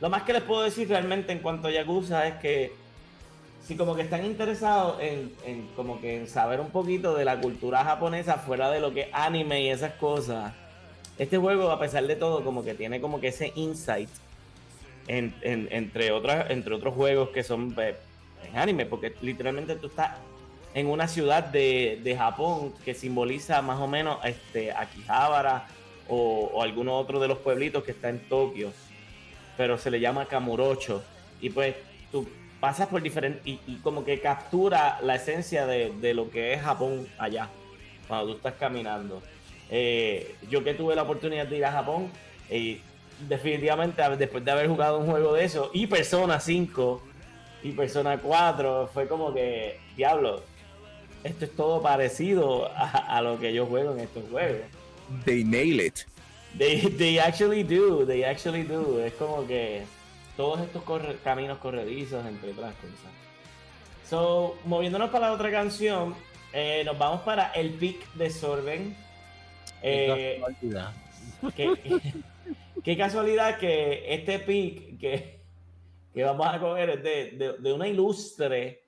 lo más que les puedo decir realmente en cuanto a Yakuza es que si como que están interesados en, como que en saber un poquito de la cultura japonesa fuera de lo que es anime y esas cosas, este juego a pesar de todo como que tiene como que ese insight en- en- entre otras entre otros juegos que son eh, en anime, porque literalmente tú estás en una ciudad de, de Japón que simboliza más o menos este Akihabara o, o alguno otro de los pueblitos que está en Tokio, pero se le llama Kamurocho y pues tú pasas por diferentes y, como que captura la esencia de, de lo que es Japón allá cuando tú estás caminando. Eh, yo que tuve la oportunidad de ir a Japón y definitivamente después de haber jugado un juego de eso y Persona 5 y Persona 4 fue como que diablo esto es todo parecido a, a lo que yo juego en estos juegos They nail it. They, they actually do, they actually do. Es como que todos estos corre- caminos corredizos, entre otras cosas. So, moviéndonos para la otra canción, eh, nos vamos para el pick de Sorben. Eh, Casualidad. qué, *laughs* qué casualidad que este pick que, que vamos a coger es de, de- de una ilustre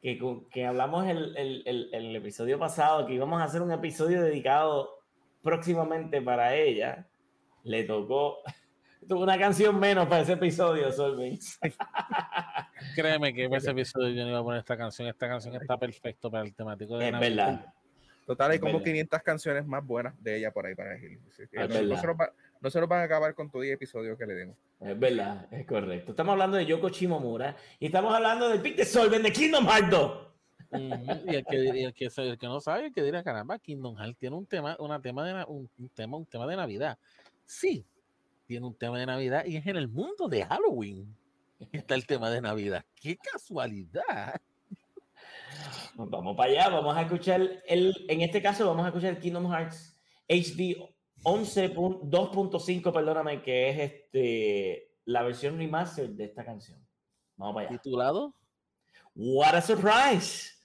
que, que hablamos el, el- el- el episodio pasado, que íbamos a hacer un episodio dedicado próximamente para ella. Le tocó, *laughs* tuvo una canción menos para ese episodio, Solving. *laughs* Créeme que para ese episodio yo no iba a poner esta canción. Esta canción está perfecto para el temático de Es Navidad. verdad. Total, hay Es como verdad. 500 canciones más buenas de ella por ahí para elegir. No, se va- no se nos van a acabar con todo el episodio que le demos. Es verdad, es correcto. Estamos hablando de Yoko Shimomura y estamos hablando del pick de Solven de Kingdom Hearts 2. Ujú, Y el que, y el que, el que no sabe, el que dirá, caramba, Kingdom Hearts tiene un tema, una tema de, un, un tema, un tema de Navidad. Sí, tiene un tema de Navidad y es en el mundo de Halloween. *laughs* Está el tema de Navidad. ¡Qué casualidad! Pues vamos para allá, vamos a escuchar el, en este caso vamos a escuchar Kingdom Hearts HD 11.2.5, perdóname, que es este la versión remaster de esta canción. Vamos para allá. Titulado What a surprise.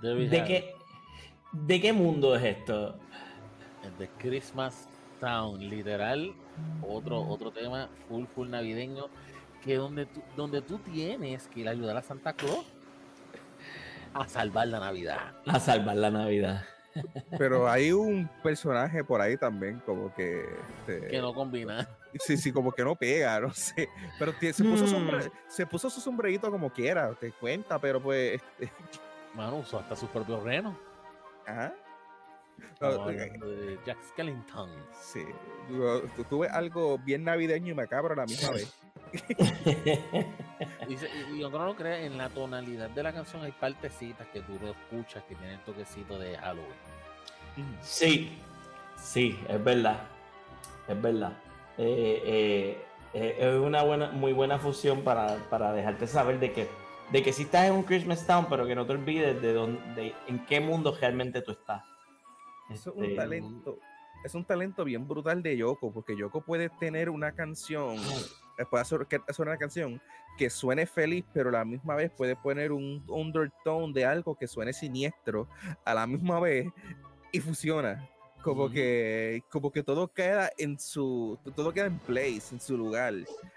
¿De qué, ¿De qué mundo es esto? The Christmas Town, literal, otro, otro tema full, full navideño, que donde tú, donde tú tienes que ir a ayudar a Santa Claus a salvar la Navidad. A salvar la Navidad. Pero hay un personaje por ahí también, como que. este, Que no combina. Sí, sí, como que no pega, no sé. Pero se puso, Mm. sombre- se puso su sombrerito como quiera, te cuenta, pero pues. este, Mano, usó hasta sus propios renos. ajá. No, hablando de Jack Skellington. Sí. Yo tuve algo bien navideño y macabro a la misma vez. *laughs* *laughs* *laughs* Y, se- y- y aunque no lo creas, en la tonalidad de la canción hay partecitas que tú lo escuchas que tienen el toquecito de Halloween. Sí, sí, es verdad. Es verdad. Eh, eh, eh, es una buena, muy buena fusión para, para dejarte saber de que, de que sí estás en un Christmas Town, pero que no te olvides de, dónde, de en qué mundo realmente tú estás. Eso es un Este, talento. Es un talento bien brutal de Yoko, porque Yoko puede tener una canción, puede hacer, que- hacer una canción que suene feliz, pero a la misma vez puede poner un undertone de algo que suene siniestro a la misma vez y funciona. Como Ujú. que, como que todo queda en su, todo queda en place, en su lugar.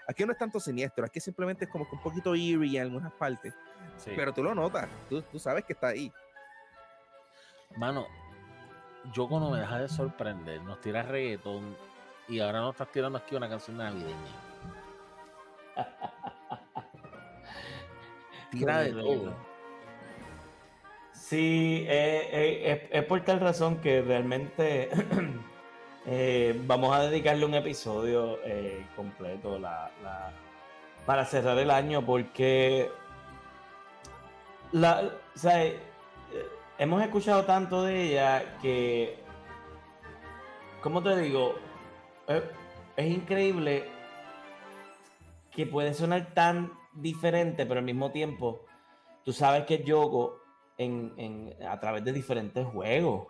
Aquí no es tanto siniestro, aquí simplemente es como que un poquito eerie en algunas partes, Sí. pero tú lo notas, tú, tú sabes que está ahí. Mano, Yoko no me deja de sorprender. Nos tira reggaetón y ahora nos estás tirando aquí una canción navideña. *laughs* Tira de todo. Sí, eh, eh, es, es por tal razón que realmente *clears throat* eh, vamos a dedicarle un episodio completo la- la- para cerrar el año porque la, o sea, hemos escuchado tanto de ella que, ¿cómo te digo? Es increíble que puede sonar tan diferente, pero al mismo tiempo tú sabes que Yoko en, en- a través de diferentes juegos.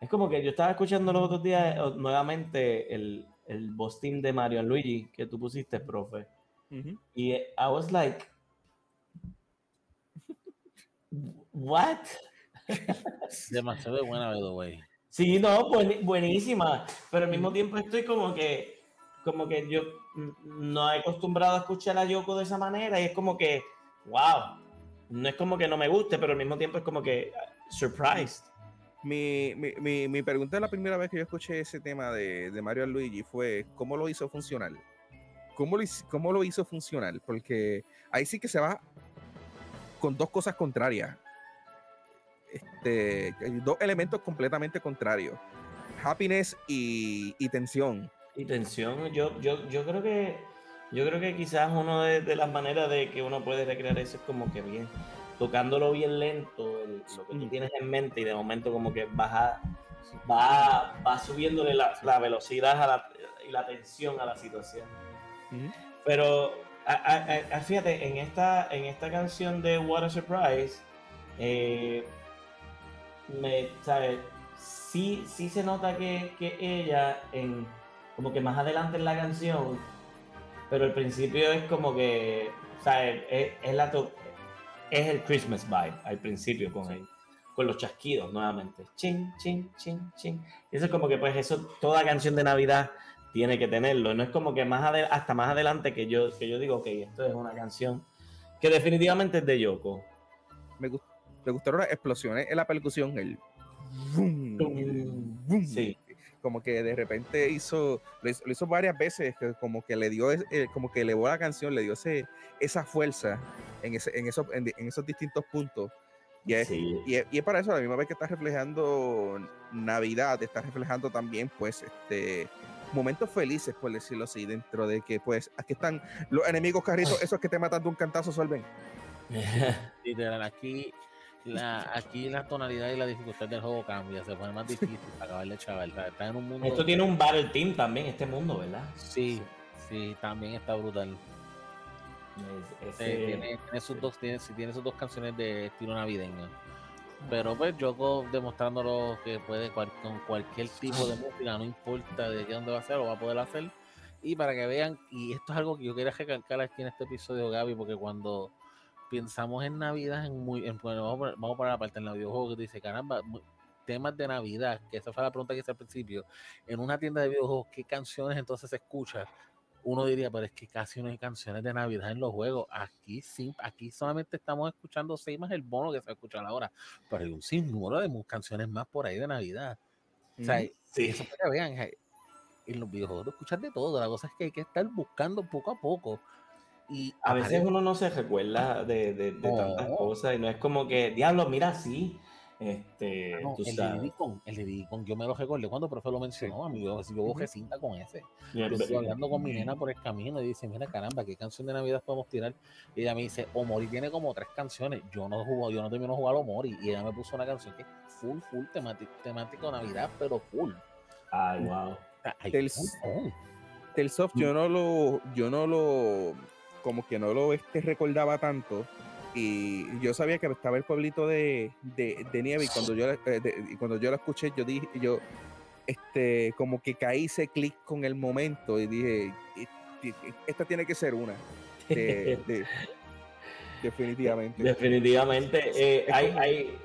Es como que yo estaba escuchando los otros días eh, nuevamente el, el boss team de Mario Luigi que tú pusiste, profe. Y eh, I was like, what? *laughs* Demasiado buena, by the way. Sí, no, buen- buenísima. Pero al mismo tiempo estoy como que, como que yo no he acostumbrado a escuchar a Yoko de esa manera y es como que, wow. No es como que no me guste, pero al mismo tiempo es como que uh, surprised. Mi, mi, mi, mi pregunta la primera vez que yo escuché ese tema de, de Mario Luigi fue ¿cómo lo hizo funcionar? ¿Cómo lo, ¿Cómo lo hizo funcionar? Porque ahí sí que se va con dos cosas contrarias. Este, dos elementos completamente contrarios. Happiness y, y tensión. Y tensión, yo, yo, yo creo que yo creo que quizás una de, de las maneras de que uno puede recrear eso es como que bien, tocándolo bien lento, el- lo que tú tienes en mente y de momento como que baja, va, va subiéndole la, la velocidad a la- y la tensión a la situación. Pero a- a- a- fíjate, en esta, en esta canción de What a Surprise, eh, me, ¿sabes? Sí, sí se nota que, que ella, en, como que más adelante en la canción, pero al principio es como que, ¿sabes? Es, es la to- es el Christmas vibe al principio con él, con los chasquidos nuevamente. Chin, chin, chin, chin. Y eso es como que, pues, eso, toda canción de Navidad tiene que tenerlo. No es como que más hasta más adelante que yo, que yo digo, ok, esto es una canción que definitivamente es de Yoko. Me, gust- me gustaron las explosiones en la percusión. El boom, boom. Sí. Como que de repente hizo lo, hizo, lo hizo varias veces, que como que le dio, eh, como que elevó la canción, le dio ese, esa fuerza en, ese, en, esos, en, en esos distintos puntos. Y es, Sí. y, es, y es para eso, a la misma vez que está reflejando Navidad, está reflejando también, pues, este momentos felices, por decirlo así, dentro de que, pues, aquí están los enemigos carritos, esos que te matan de un cantazo, suelven. *laughs* Literal, aquí la, aquí la tonalidad y la dificultad del juego cambia, se pone más difícil *laughs* para acabar de chaval. Está- en un mundo. Esto tiene un battle team también, este mundo, ¿verdad? Sí, sí, también está brutal. Es- Eh, tiene, tiene sus dos, tiene, tiene sus dos canciones de estilo navideño. Pero pues Yoko demostrándolo que puede cual- con cualquier tipo de música, no importa de qué dónde va a ser, lo va a poder hacer. Y para que vean, y esto es algo que yo quería recalcar aquí en este episodio, Gaby, porque cuando pensamos en Navidad, en muy, en- bueno, vamos, a poner, vamos a poner la parte en el videojuego que dice, caramba, temas de Navidad, que esa fue la pregunta que hice al principio, en una tienda de videojuegos, ¿qué canciones entonces se escucha? Uno diría, pero es que casi no hay canciones de Navidad en los juegos. Aquí sí, aquí solamente estamos escuchando seis más el bono que se va a escuchar ahora, pero hay un sinnúmero de canciones más por ahí de Navidad. O sea. Sí. eso para que vean, en los videojuegos tú escuchas de todo. La cosa es que hay que estar buscando poco a poco. Y A veces uno no se recuerda de, de- de tantas No. cosas y no es como que, diablo, mira, sí. Este, Ah, no, tú el de sabes. Diddy Kong, el de Diddy Kong, yo me lo recordé cuando el profe lo mencionó, amigo. Yo busqué cinta con ese. Yo estoy hablando con mi nena por el camino y dice, mira caramba, ¿qué canción de Navidad podemos tirar? Y ella me dice, Omori tiene como tres canciones. Yo no jugo, yo no termino de jugar Omori. Y ella me puso una canción que es full, full temático, temático Navidad, pero full. Ay, wow. Un montón. Tales of yo no lo, yo no lo, como que no lo este, recordaba tanto. Y yo sabía que estaba el pueblito de, de, de nieve y cuando yo, la- eh, de- cuando yo lo escuché, yo dije, yo, este, como que caí ese clic con el momento y dije, "E- e- esta tiene que ser una. de- de- *laughs* definitivamente. Definitivamente. eh, Es hay, como- hay,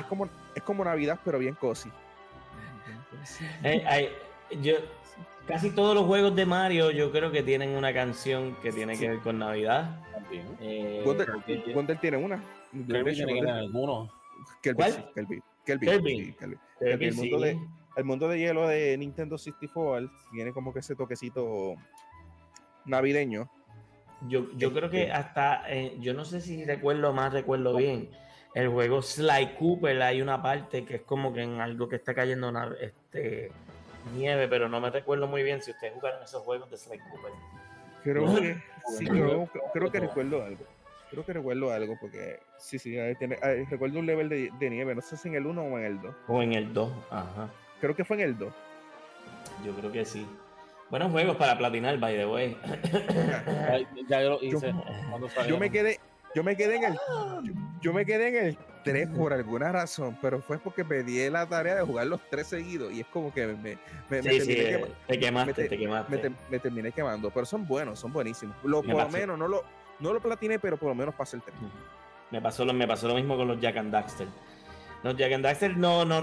Es como, es como Navidad, pero bien cozy. Hay- hay- yo, casi todos los juegos de Mario yo creo que tienen una canción que tiene que ver con Navidad. También. Eh, Wonder, Wonder tiene una. Kirby tiene Kelby, Kirby. Kirby, el mundo sí. de- El mundo de hielo de Nintendo 64 tiene como que ese toquecito navideño. Yo, yo creo que Este- hasta, eh, yo no sé si recuerdo más, recuerdo bien, el juego Sly Cooper hay una parte que es como que en algo que está cayendo este, nieve, pero no me recuerdo muy bien si ustedes jugaron esos juegos de Sly Cooper. Creo que sí, creo, creo que recuerdo algo. Creo que recuerdo algo porque sí, sí, ahí tiene- ahí recuerdo un level de, de nieve, no sé si en el 1 o en el 2. O en el 2, ajá. Creo que fue en el 2. Yo creo que sí. Buenos juegos para platinar, by the way. Ya, ya yo lo hice. cuando Yo salieron. me quedé, yo me quedé en el yo, yo me quedé en el 3 por alguna razón, pero fue porque me di la tarea de jugar los tres seguidos y es como que me, me, me Sí, sí, terminé eh, quema- te quemaste, me te- te quemaste. me, te- me terminé quemando, pero son buenos, son buenísimos. Lo, Me por lo menos no lo, no lo platiné, pero por lo menos pasé el 3. Me pasó, lo, me pasó lo mismo con los Jack and Daxter. Los Jack and Daxter no, no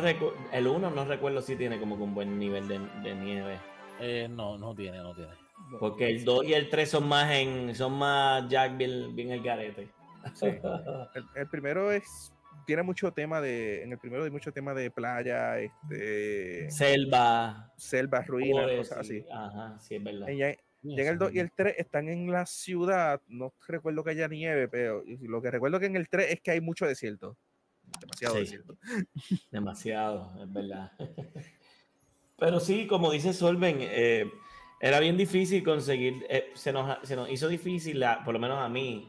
el 1 no recuerdo si tiene como que un buen nivel de, de nieve. Eh, no, no tiene, no tiene. Porque el 2 y el 3 son más en, son más Jack bien, bien el garete. Sí. El, el primero es tiene mucho tema de en el primero hay mucho tema de playa, este Selva. selvas, ruinas, cosas sí. así. Ajá, sí, es verdad. Y ya- ya en el 2 y el 3 están en la ciudad, no recuerdo que haya nieve, pero lo que recuerdo que en el 3 es que hay mucho desierto. Demasiado Sí. desierto. *laughs* Demasiado, es verdad. *laughs* Pero sí, como dice Solven, eh, era bien difícil conseguir, eh, se, nos, se nos hizo difícil, la- por lo menos a mí,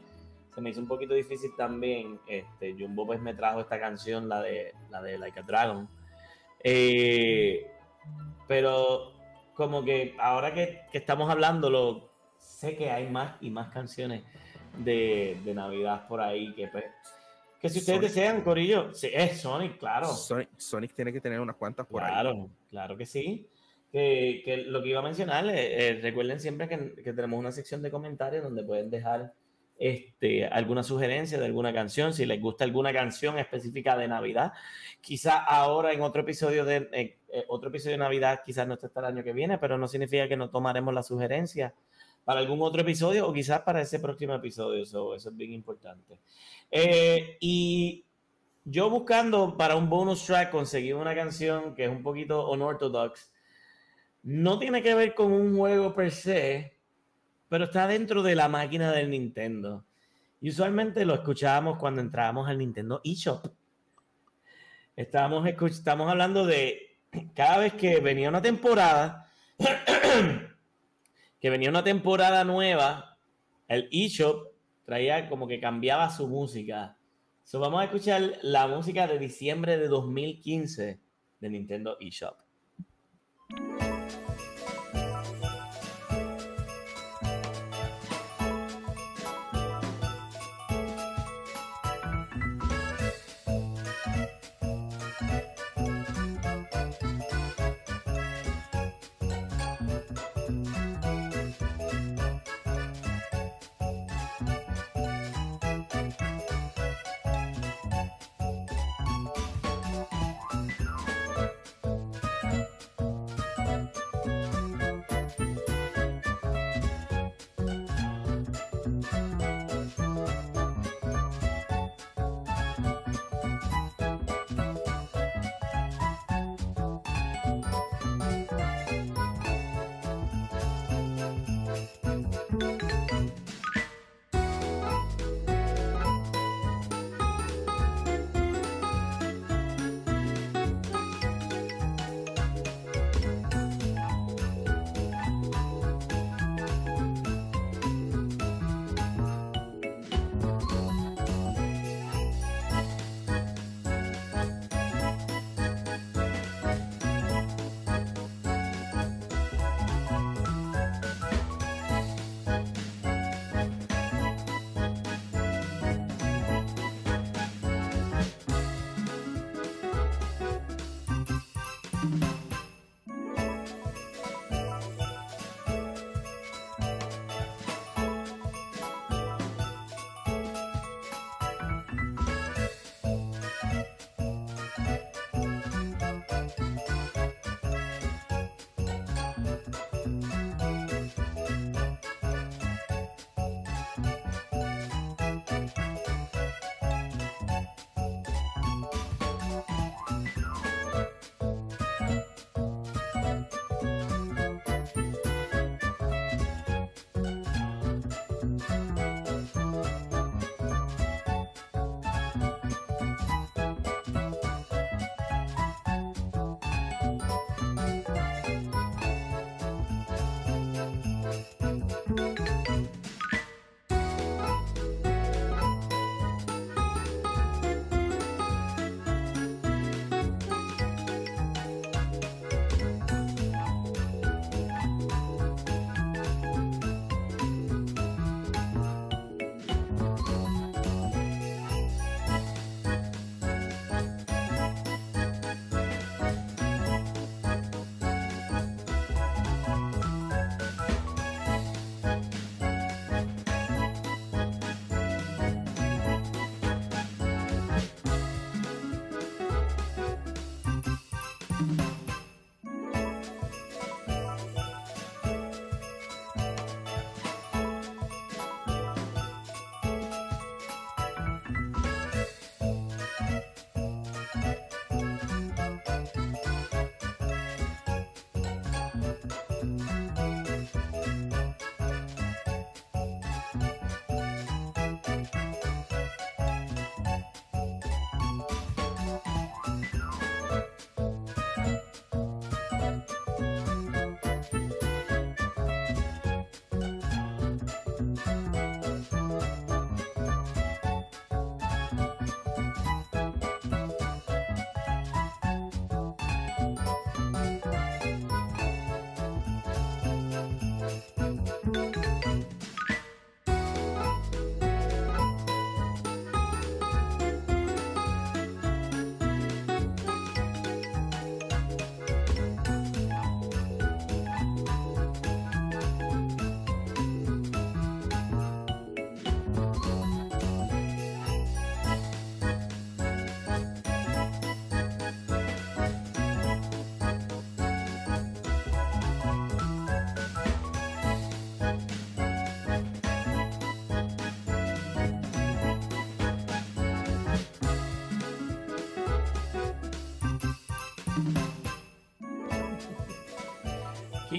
se me hizo un poquito difícil también. Este, Jumbo pues me trajo esta canción, la de, la de Like a Dragon. Eh, pero como que ahora que, que estamos hablándolo, sé que hay más y más canciones de, de Navidad por ahí que pues, que si ustedes Sonic. desean, Corillo, sí, es Sonic, claro. Sonic, Sonic tiene que tener unas cuantas por ahí. Claro, claro que sí. Que, que lo que iba a mencionar, eh, eh, recuerden siempre que, que tenemos una sección de comentarios donde pueden dejar este, alguna sugerencia de alguna canción, si les gusta alguna canción específica de Navidad. Quizá ahora en otro episodio de eh, eh, otro episodio de Navidad, quizás no esté hasta el año que viene, pero no significa que no tomaremos la sugerencia para algún otro episodio o quizás para ese próximo episodio. So, eso es bien importante. Eh, y yo buscando para un bonus track conseguí una canción que es un poquito unorthodox. No tiene que ver con un juego per se, pero está dentro de la máquina del Nintendo. Y usualmente lo escuchábamos cuando entrábamos al Nintendo eShop. Estábamos, estamos hablando de cada vez que venía una temporada, *clears throat* que venía una temporada nueva, el eShop traía como que cambiaba su música. So, vamos a escuchar la música de diciembre de 2015 de Nintendo eShop.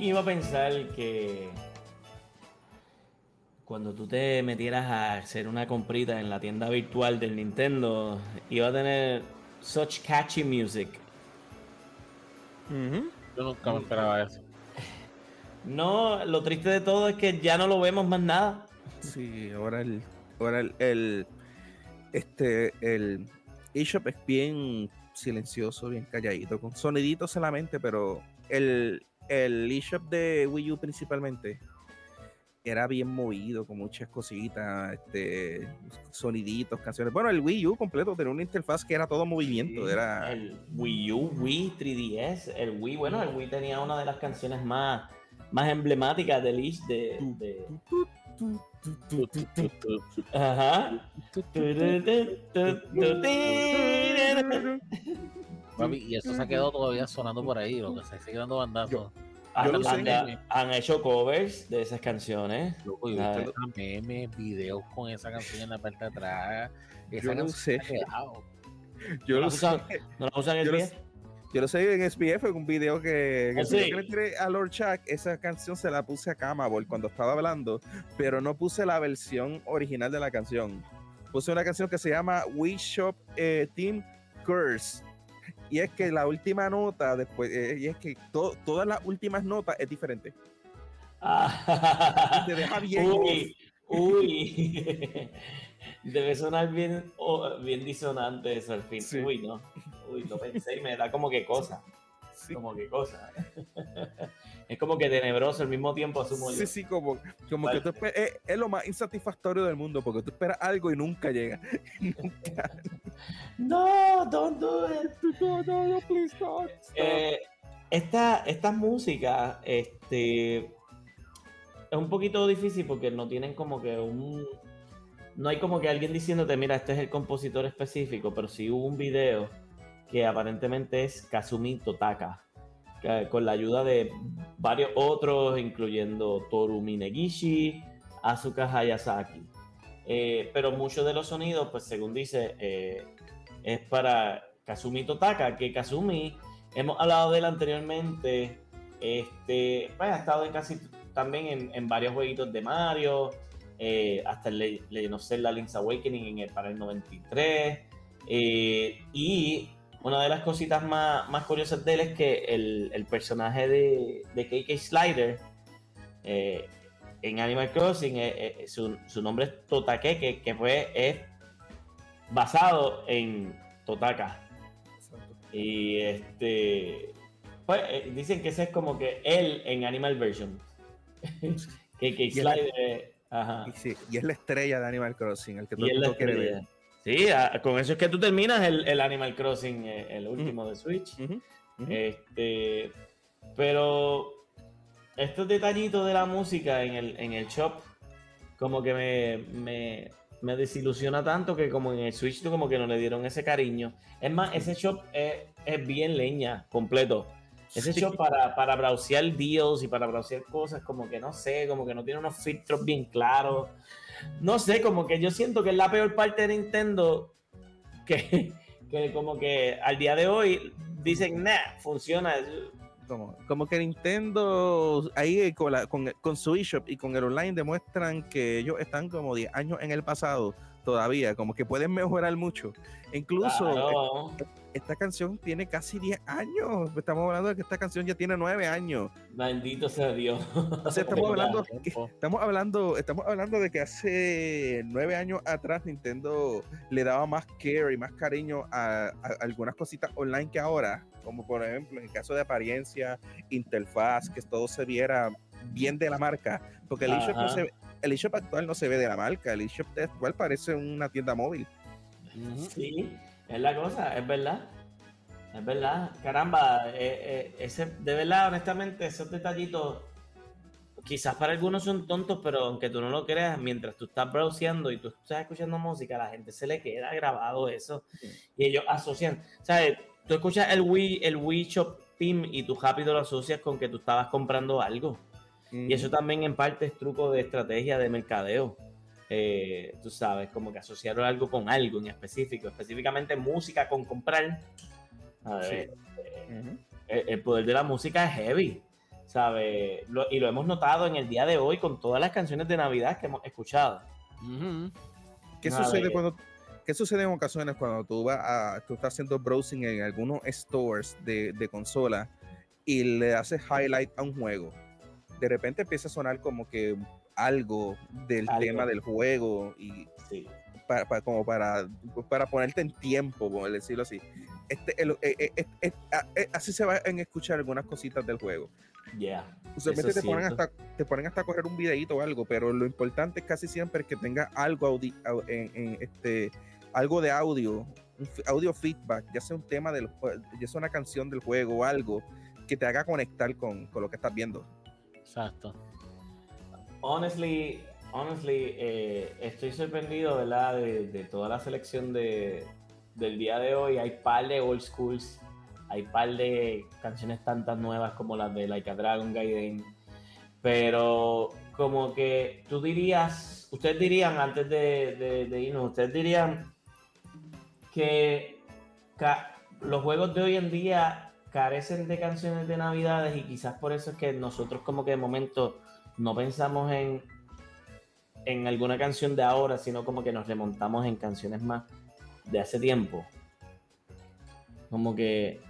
¿Quién iba a pensar que cuando tú te metieras a hacer una comprita en la tienda virtual del Nintendo, iba a tener such catchy music? Yo nunca me esperaba eso. *laughs* No, lo triste de todo es que ya no lo vemos más nada. Sí, ahora el, ahora el, el- este, el eShop es bien silencioso, bien calladito, con soniditos solamente, pero el, el eShop de Wii U principalmente era bien movido, con muchas cositas, este, soniditos, canciones. Bueno, el Wii U completo tenía una interfaz que era todo movimiento, era... El Wii U, Wii 3DS, el Wii, bueno, el Wii tenía una de las canciones más, más emblemáticas del Ish de, de- Ajá. *laughs* Papi, y eso se ha quedado todavía sonando por ahí, lo que se sigue dando bandazos. Yo lo Han, sé. han- han hecho covers de esas canciones. Loco, y Ah, usted memes, videos con esa canción en la parte de atrás. Esa Yo lo canción sé. *laughs* Yo ¿No lo sé. usan, ¿no la usan en Yo el? Yo lo sé en SPF, en un video que, que ¿Ah, el video que le tiré a Lord Chuck, esa canción se la puse a Camabol cuando estaba hablando, pero no puse la versión original de la canción. Puse una canción que se llama We Shop eh, Team Curse. Y es que la última nota, después, eh, y es que to- todas las últimas notas es diferente. Ah. Te deja bien. Uy, uy. *laughs* Debe sonar bien, oh, bien disonante eso al fin. Sí. Uy, no. Uy, lo pensé y me da como que cosa. Sí, Como que cosa. Es como que tenebroso al mismo tiempo, asumo yo. sí, sí, como, como que tú es, es lo más insatisfactorio del mundo, porque tú esperas algo y nunca llega. *laughs* nunca. No, don't do it. No, no, no, please, no. Eh, esta, esta música, este, es un poquito difícil porque no tienen como que un, no hay como que alguien diciéndote, mira, este es el compositor específico, pero sí hubo un video que aparentemente es Kazumi Totaka, que- con la ayuda de varios otros, incluyendo Toru Minegishi, Asuka Hayasaki. Eh, pero muchos de los sonidos, pues según dice, eh, es para Kazumi Totaka, que Kazumi, hemos hablado de él anteriormente, este, pues ha estado en casi también en, varios jueguitos de Mario, eh, hasta el Le- Legend of Zelda Link's Awakening en el, para el 93, eh, y una de las cositas más, más curiosas de él es que el, el personaje de, de KK Slider eh, en Animal Crossing, eh, eh, su, su nombre es Totakeke, que fue, es basado en Totaka. Y este. Pues dicen que ese es como que él en Animal Version. *laughs* que que Y la- Slider. Ajá. Y, sí, y es la estrella de Animal Crossing, el que todo el mundo quiere ver. Sí, con eso es que tú terminas el, el Animal Crossing, eh, el último de Switch. Este, pero estos detallitos de la música en el, en el shop, como que me, me, me desilusiona tanto que como en el Switch como que no le dieron ese cariño. Es más, ese shop es, es bien leña, completo. Ese Sí. shop para, para browsear deals y para browsear cosas, como que no sé, como que no tiene unos filtros bien claros. No sé, como que yo siento que es la peor parte de Nintendo que, *laughs* que como que al día de hoy dicen, nah, funciona. Como, como que Nintendo ahí con, la- con, con su eShop y con el online demuestran que ellos están como 10 años en el pasado todavía, como que pueden mejorar mucho. Incluso Claro. eh, esta canción tiene casi 10 años. Estamos hablando de que esta canción ya tiene 9 años. Bendito sea Dios. O sea, estamos *laughs* hablando, estamos hablando, estamos hablando de que hace nueve años atrás Nintendo le daba más care y más cariño a, a algunas cositas online que ahora, como por ejemplo en el caso de apariencia, interfaz, que todo se viera bien de la marca, porque el eShop, no se- el eShop actual no se ve de la marca, el eShop actual parece una tienda móvil. Sí, es la cosa, es verdad. Es verdad. Caramba, eh, eh, ese, de verdad, honestamente, esos detallitos, quizás para algunos son tontos, pero aunque tú no lo creas, mientras tú estás browseando y tú estás escuchando música, a la gente se le queda grabado eso. Y ellos asocian, ¿sabes? Tú escuchas el Wii, el Wii Shop Team y tú rápido lo asocias con que tú estabas comprando algo. Y eso también en parte es truco de estrategia de mercadeo. Eh, tú sabes, como que asociar algo con algo en específico, específicamente música con comprar. A ver, eh, Ujú. el, el poder de la música es heavy. ¿sabe? Lo- y lo hemos notado en el día de hoy con todas las canciones de Navidad que hemos escuchado. Ujú. ¿Qué Nada, sucede eh. cuando qué sucede en ocasiones cuando tú vas a tú estás haciendo browsing en algunos stores de, de consola y le haces highlight a un juego? De repente empieza a sonar como que algo del Algo. tema del juego y Sí. para, para- como para, para ponerte en tiempo, por decirlo así. Este, el- eh, eh, eh, así se van a escuchar algunas cositas del juego. Yeah. Usualmente te es ponen, hasta, te ponen hasta a correr un videito o algo, pero lo importante es casi siempre que tenga algo audi- au- en, en este algo de audio, un audio feedback, ya sea un tema del ya sea una canción del juego o algo que te haga conectar con, con lo que estás viendo. Exacto. Honestly, honestly, eh, estoy sorprendido, ¿verdad? De, de toda la selección de, del día de hoy. Hay par de old schools, hay par de canciones tantas nuevas como las de Like a Dragon Gaiden. Pero como que tú dirías, ustedes dirían antes de, de- de irnos, ustedes dirían que los juegos de hoy en día carecen de canciones de navidades y quizás por eso es que nosotros como que de momento no pensamos en, en alguna canción de ahora, sino como que nos remontamos en canciones más de hace tiempo. Como que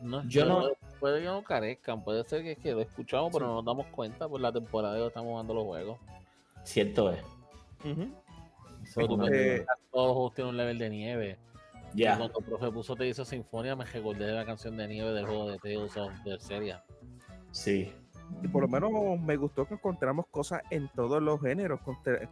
No, Yo no- puede- que no carezcan, puede ser que, es que lo escuchamos, pero no nos damos cuenta por la temporada que estamos jugando los juegos. cierto es. Que todos los juegos tienen un level de nieve. Ya. Cuando el profe puso Te hizo Sinfonia, me recordé de la canción de nieve del juego de Tales of Berseria. Sí. Y por lo menos me gustó que encontramos cosas en todos los géneros.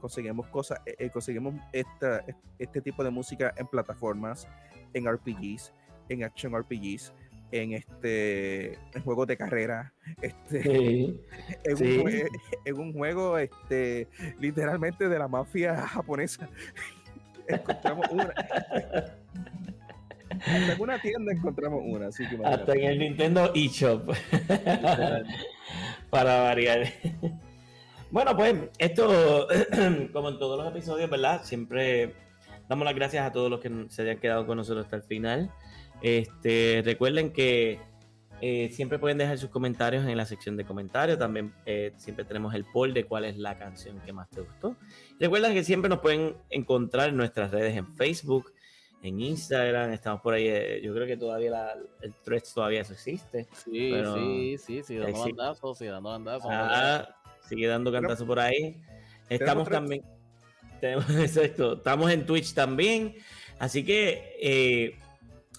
Conseguimos cosas, eh, eh, conseguimos esta, este tipo de música en plataformas, en RPGs, en action RPGs, en este en juegos de carrera, *laughs* este, Sí. en, Sí. un, jue- *laughs* en un juego este, literalmente de la mafia *laughs* japonesa. encontramos una. En una tienda encontramos una, así que imagínate. Hasta en el Nintendo eShop. *laughs* Para variar. Bueno, pues esto, *clears throat* como en todos los episodios, ¿verdad? Siempre damos las gracias a todos los que se hayan quedado con nosotros hasta el final. Este, recuerden que eh, siempre pueden dejar sus comentarios en la sección de comentarios. También eh, siempre tenemos el poll de cuál es la canción que más te gustó. Recuerden que siempre nos pueden encontrar en nuestras redes en Facebook, en Instagram. Estamos por ahí. eh, yo creo que todavía la- el Threads todavía eso existe. Sí, Pero- sí, sí, sí, dando bandazos, sí, dando bandazos. Ah, sigue dando cantazo por ahí. Estamos también. Tenemos, *laughs* exacto, estamos en Twitch también. Así que, eh,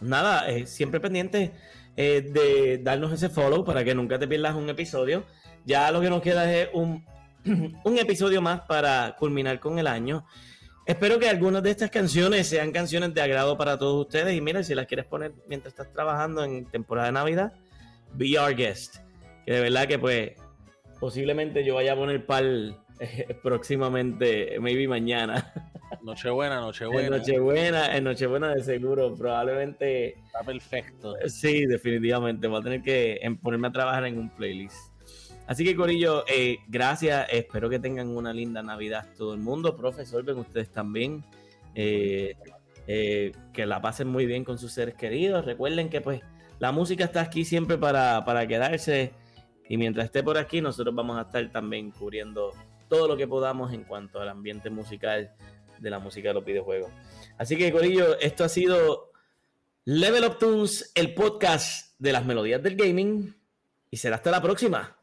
nada, eh, siempre pendiente eh, de darnos ese follow para que nunca te pierdas un episodio. Ya lo que nos queda es un, *clears throat* un episodio más para culminar con el año. Espero que algunas de estas canciones sean canciones de agrado para todos ustedes. Y mira, si las quieres poner mientras estás trabajando en temporada de Navidad, be our guest. Que de verdad que pues posiblemente yo vaya a poner pal eh, próximamente, maybe mañana. *laughs* Nochebuena, En Nochebuena. Nochebuena, en Nochebuena de seguro, probablemente Está perfecto. Sí, definitivamente. Voy a tener que ponerme a trabajar en un playlist. Así que, Corillo, eh, gracias. Espero que tengan una linda Navidad todo el mundo. Profesor, ven ustedes también. Eh, eh, que la pasen muy bien con sus seres queridos. Recuerden que, pues, la música está aquí siempre para, para quedarse. Y mientras esté por aquí, nosotros vamos a estar también cubriendo todo lo que podamos en cuanto al ambiente musical de la música de los videojuegos. Así que, Corillo, esto ha sido Level Up Tunes, el podcast de las melodías del gaming. Y será hasta la próxima.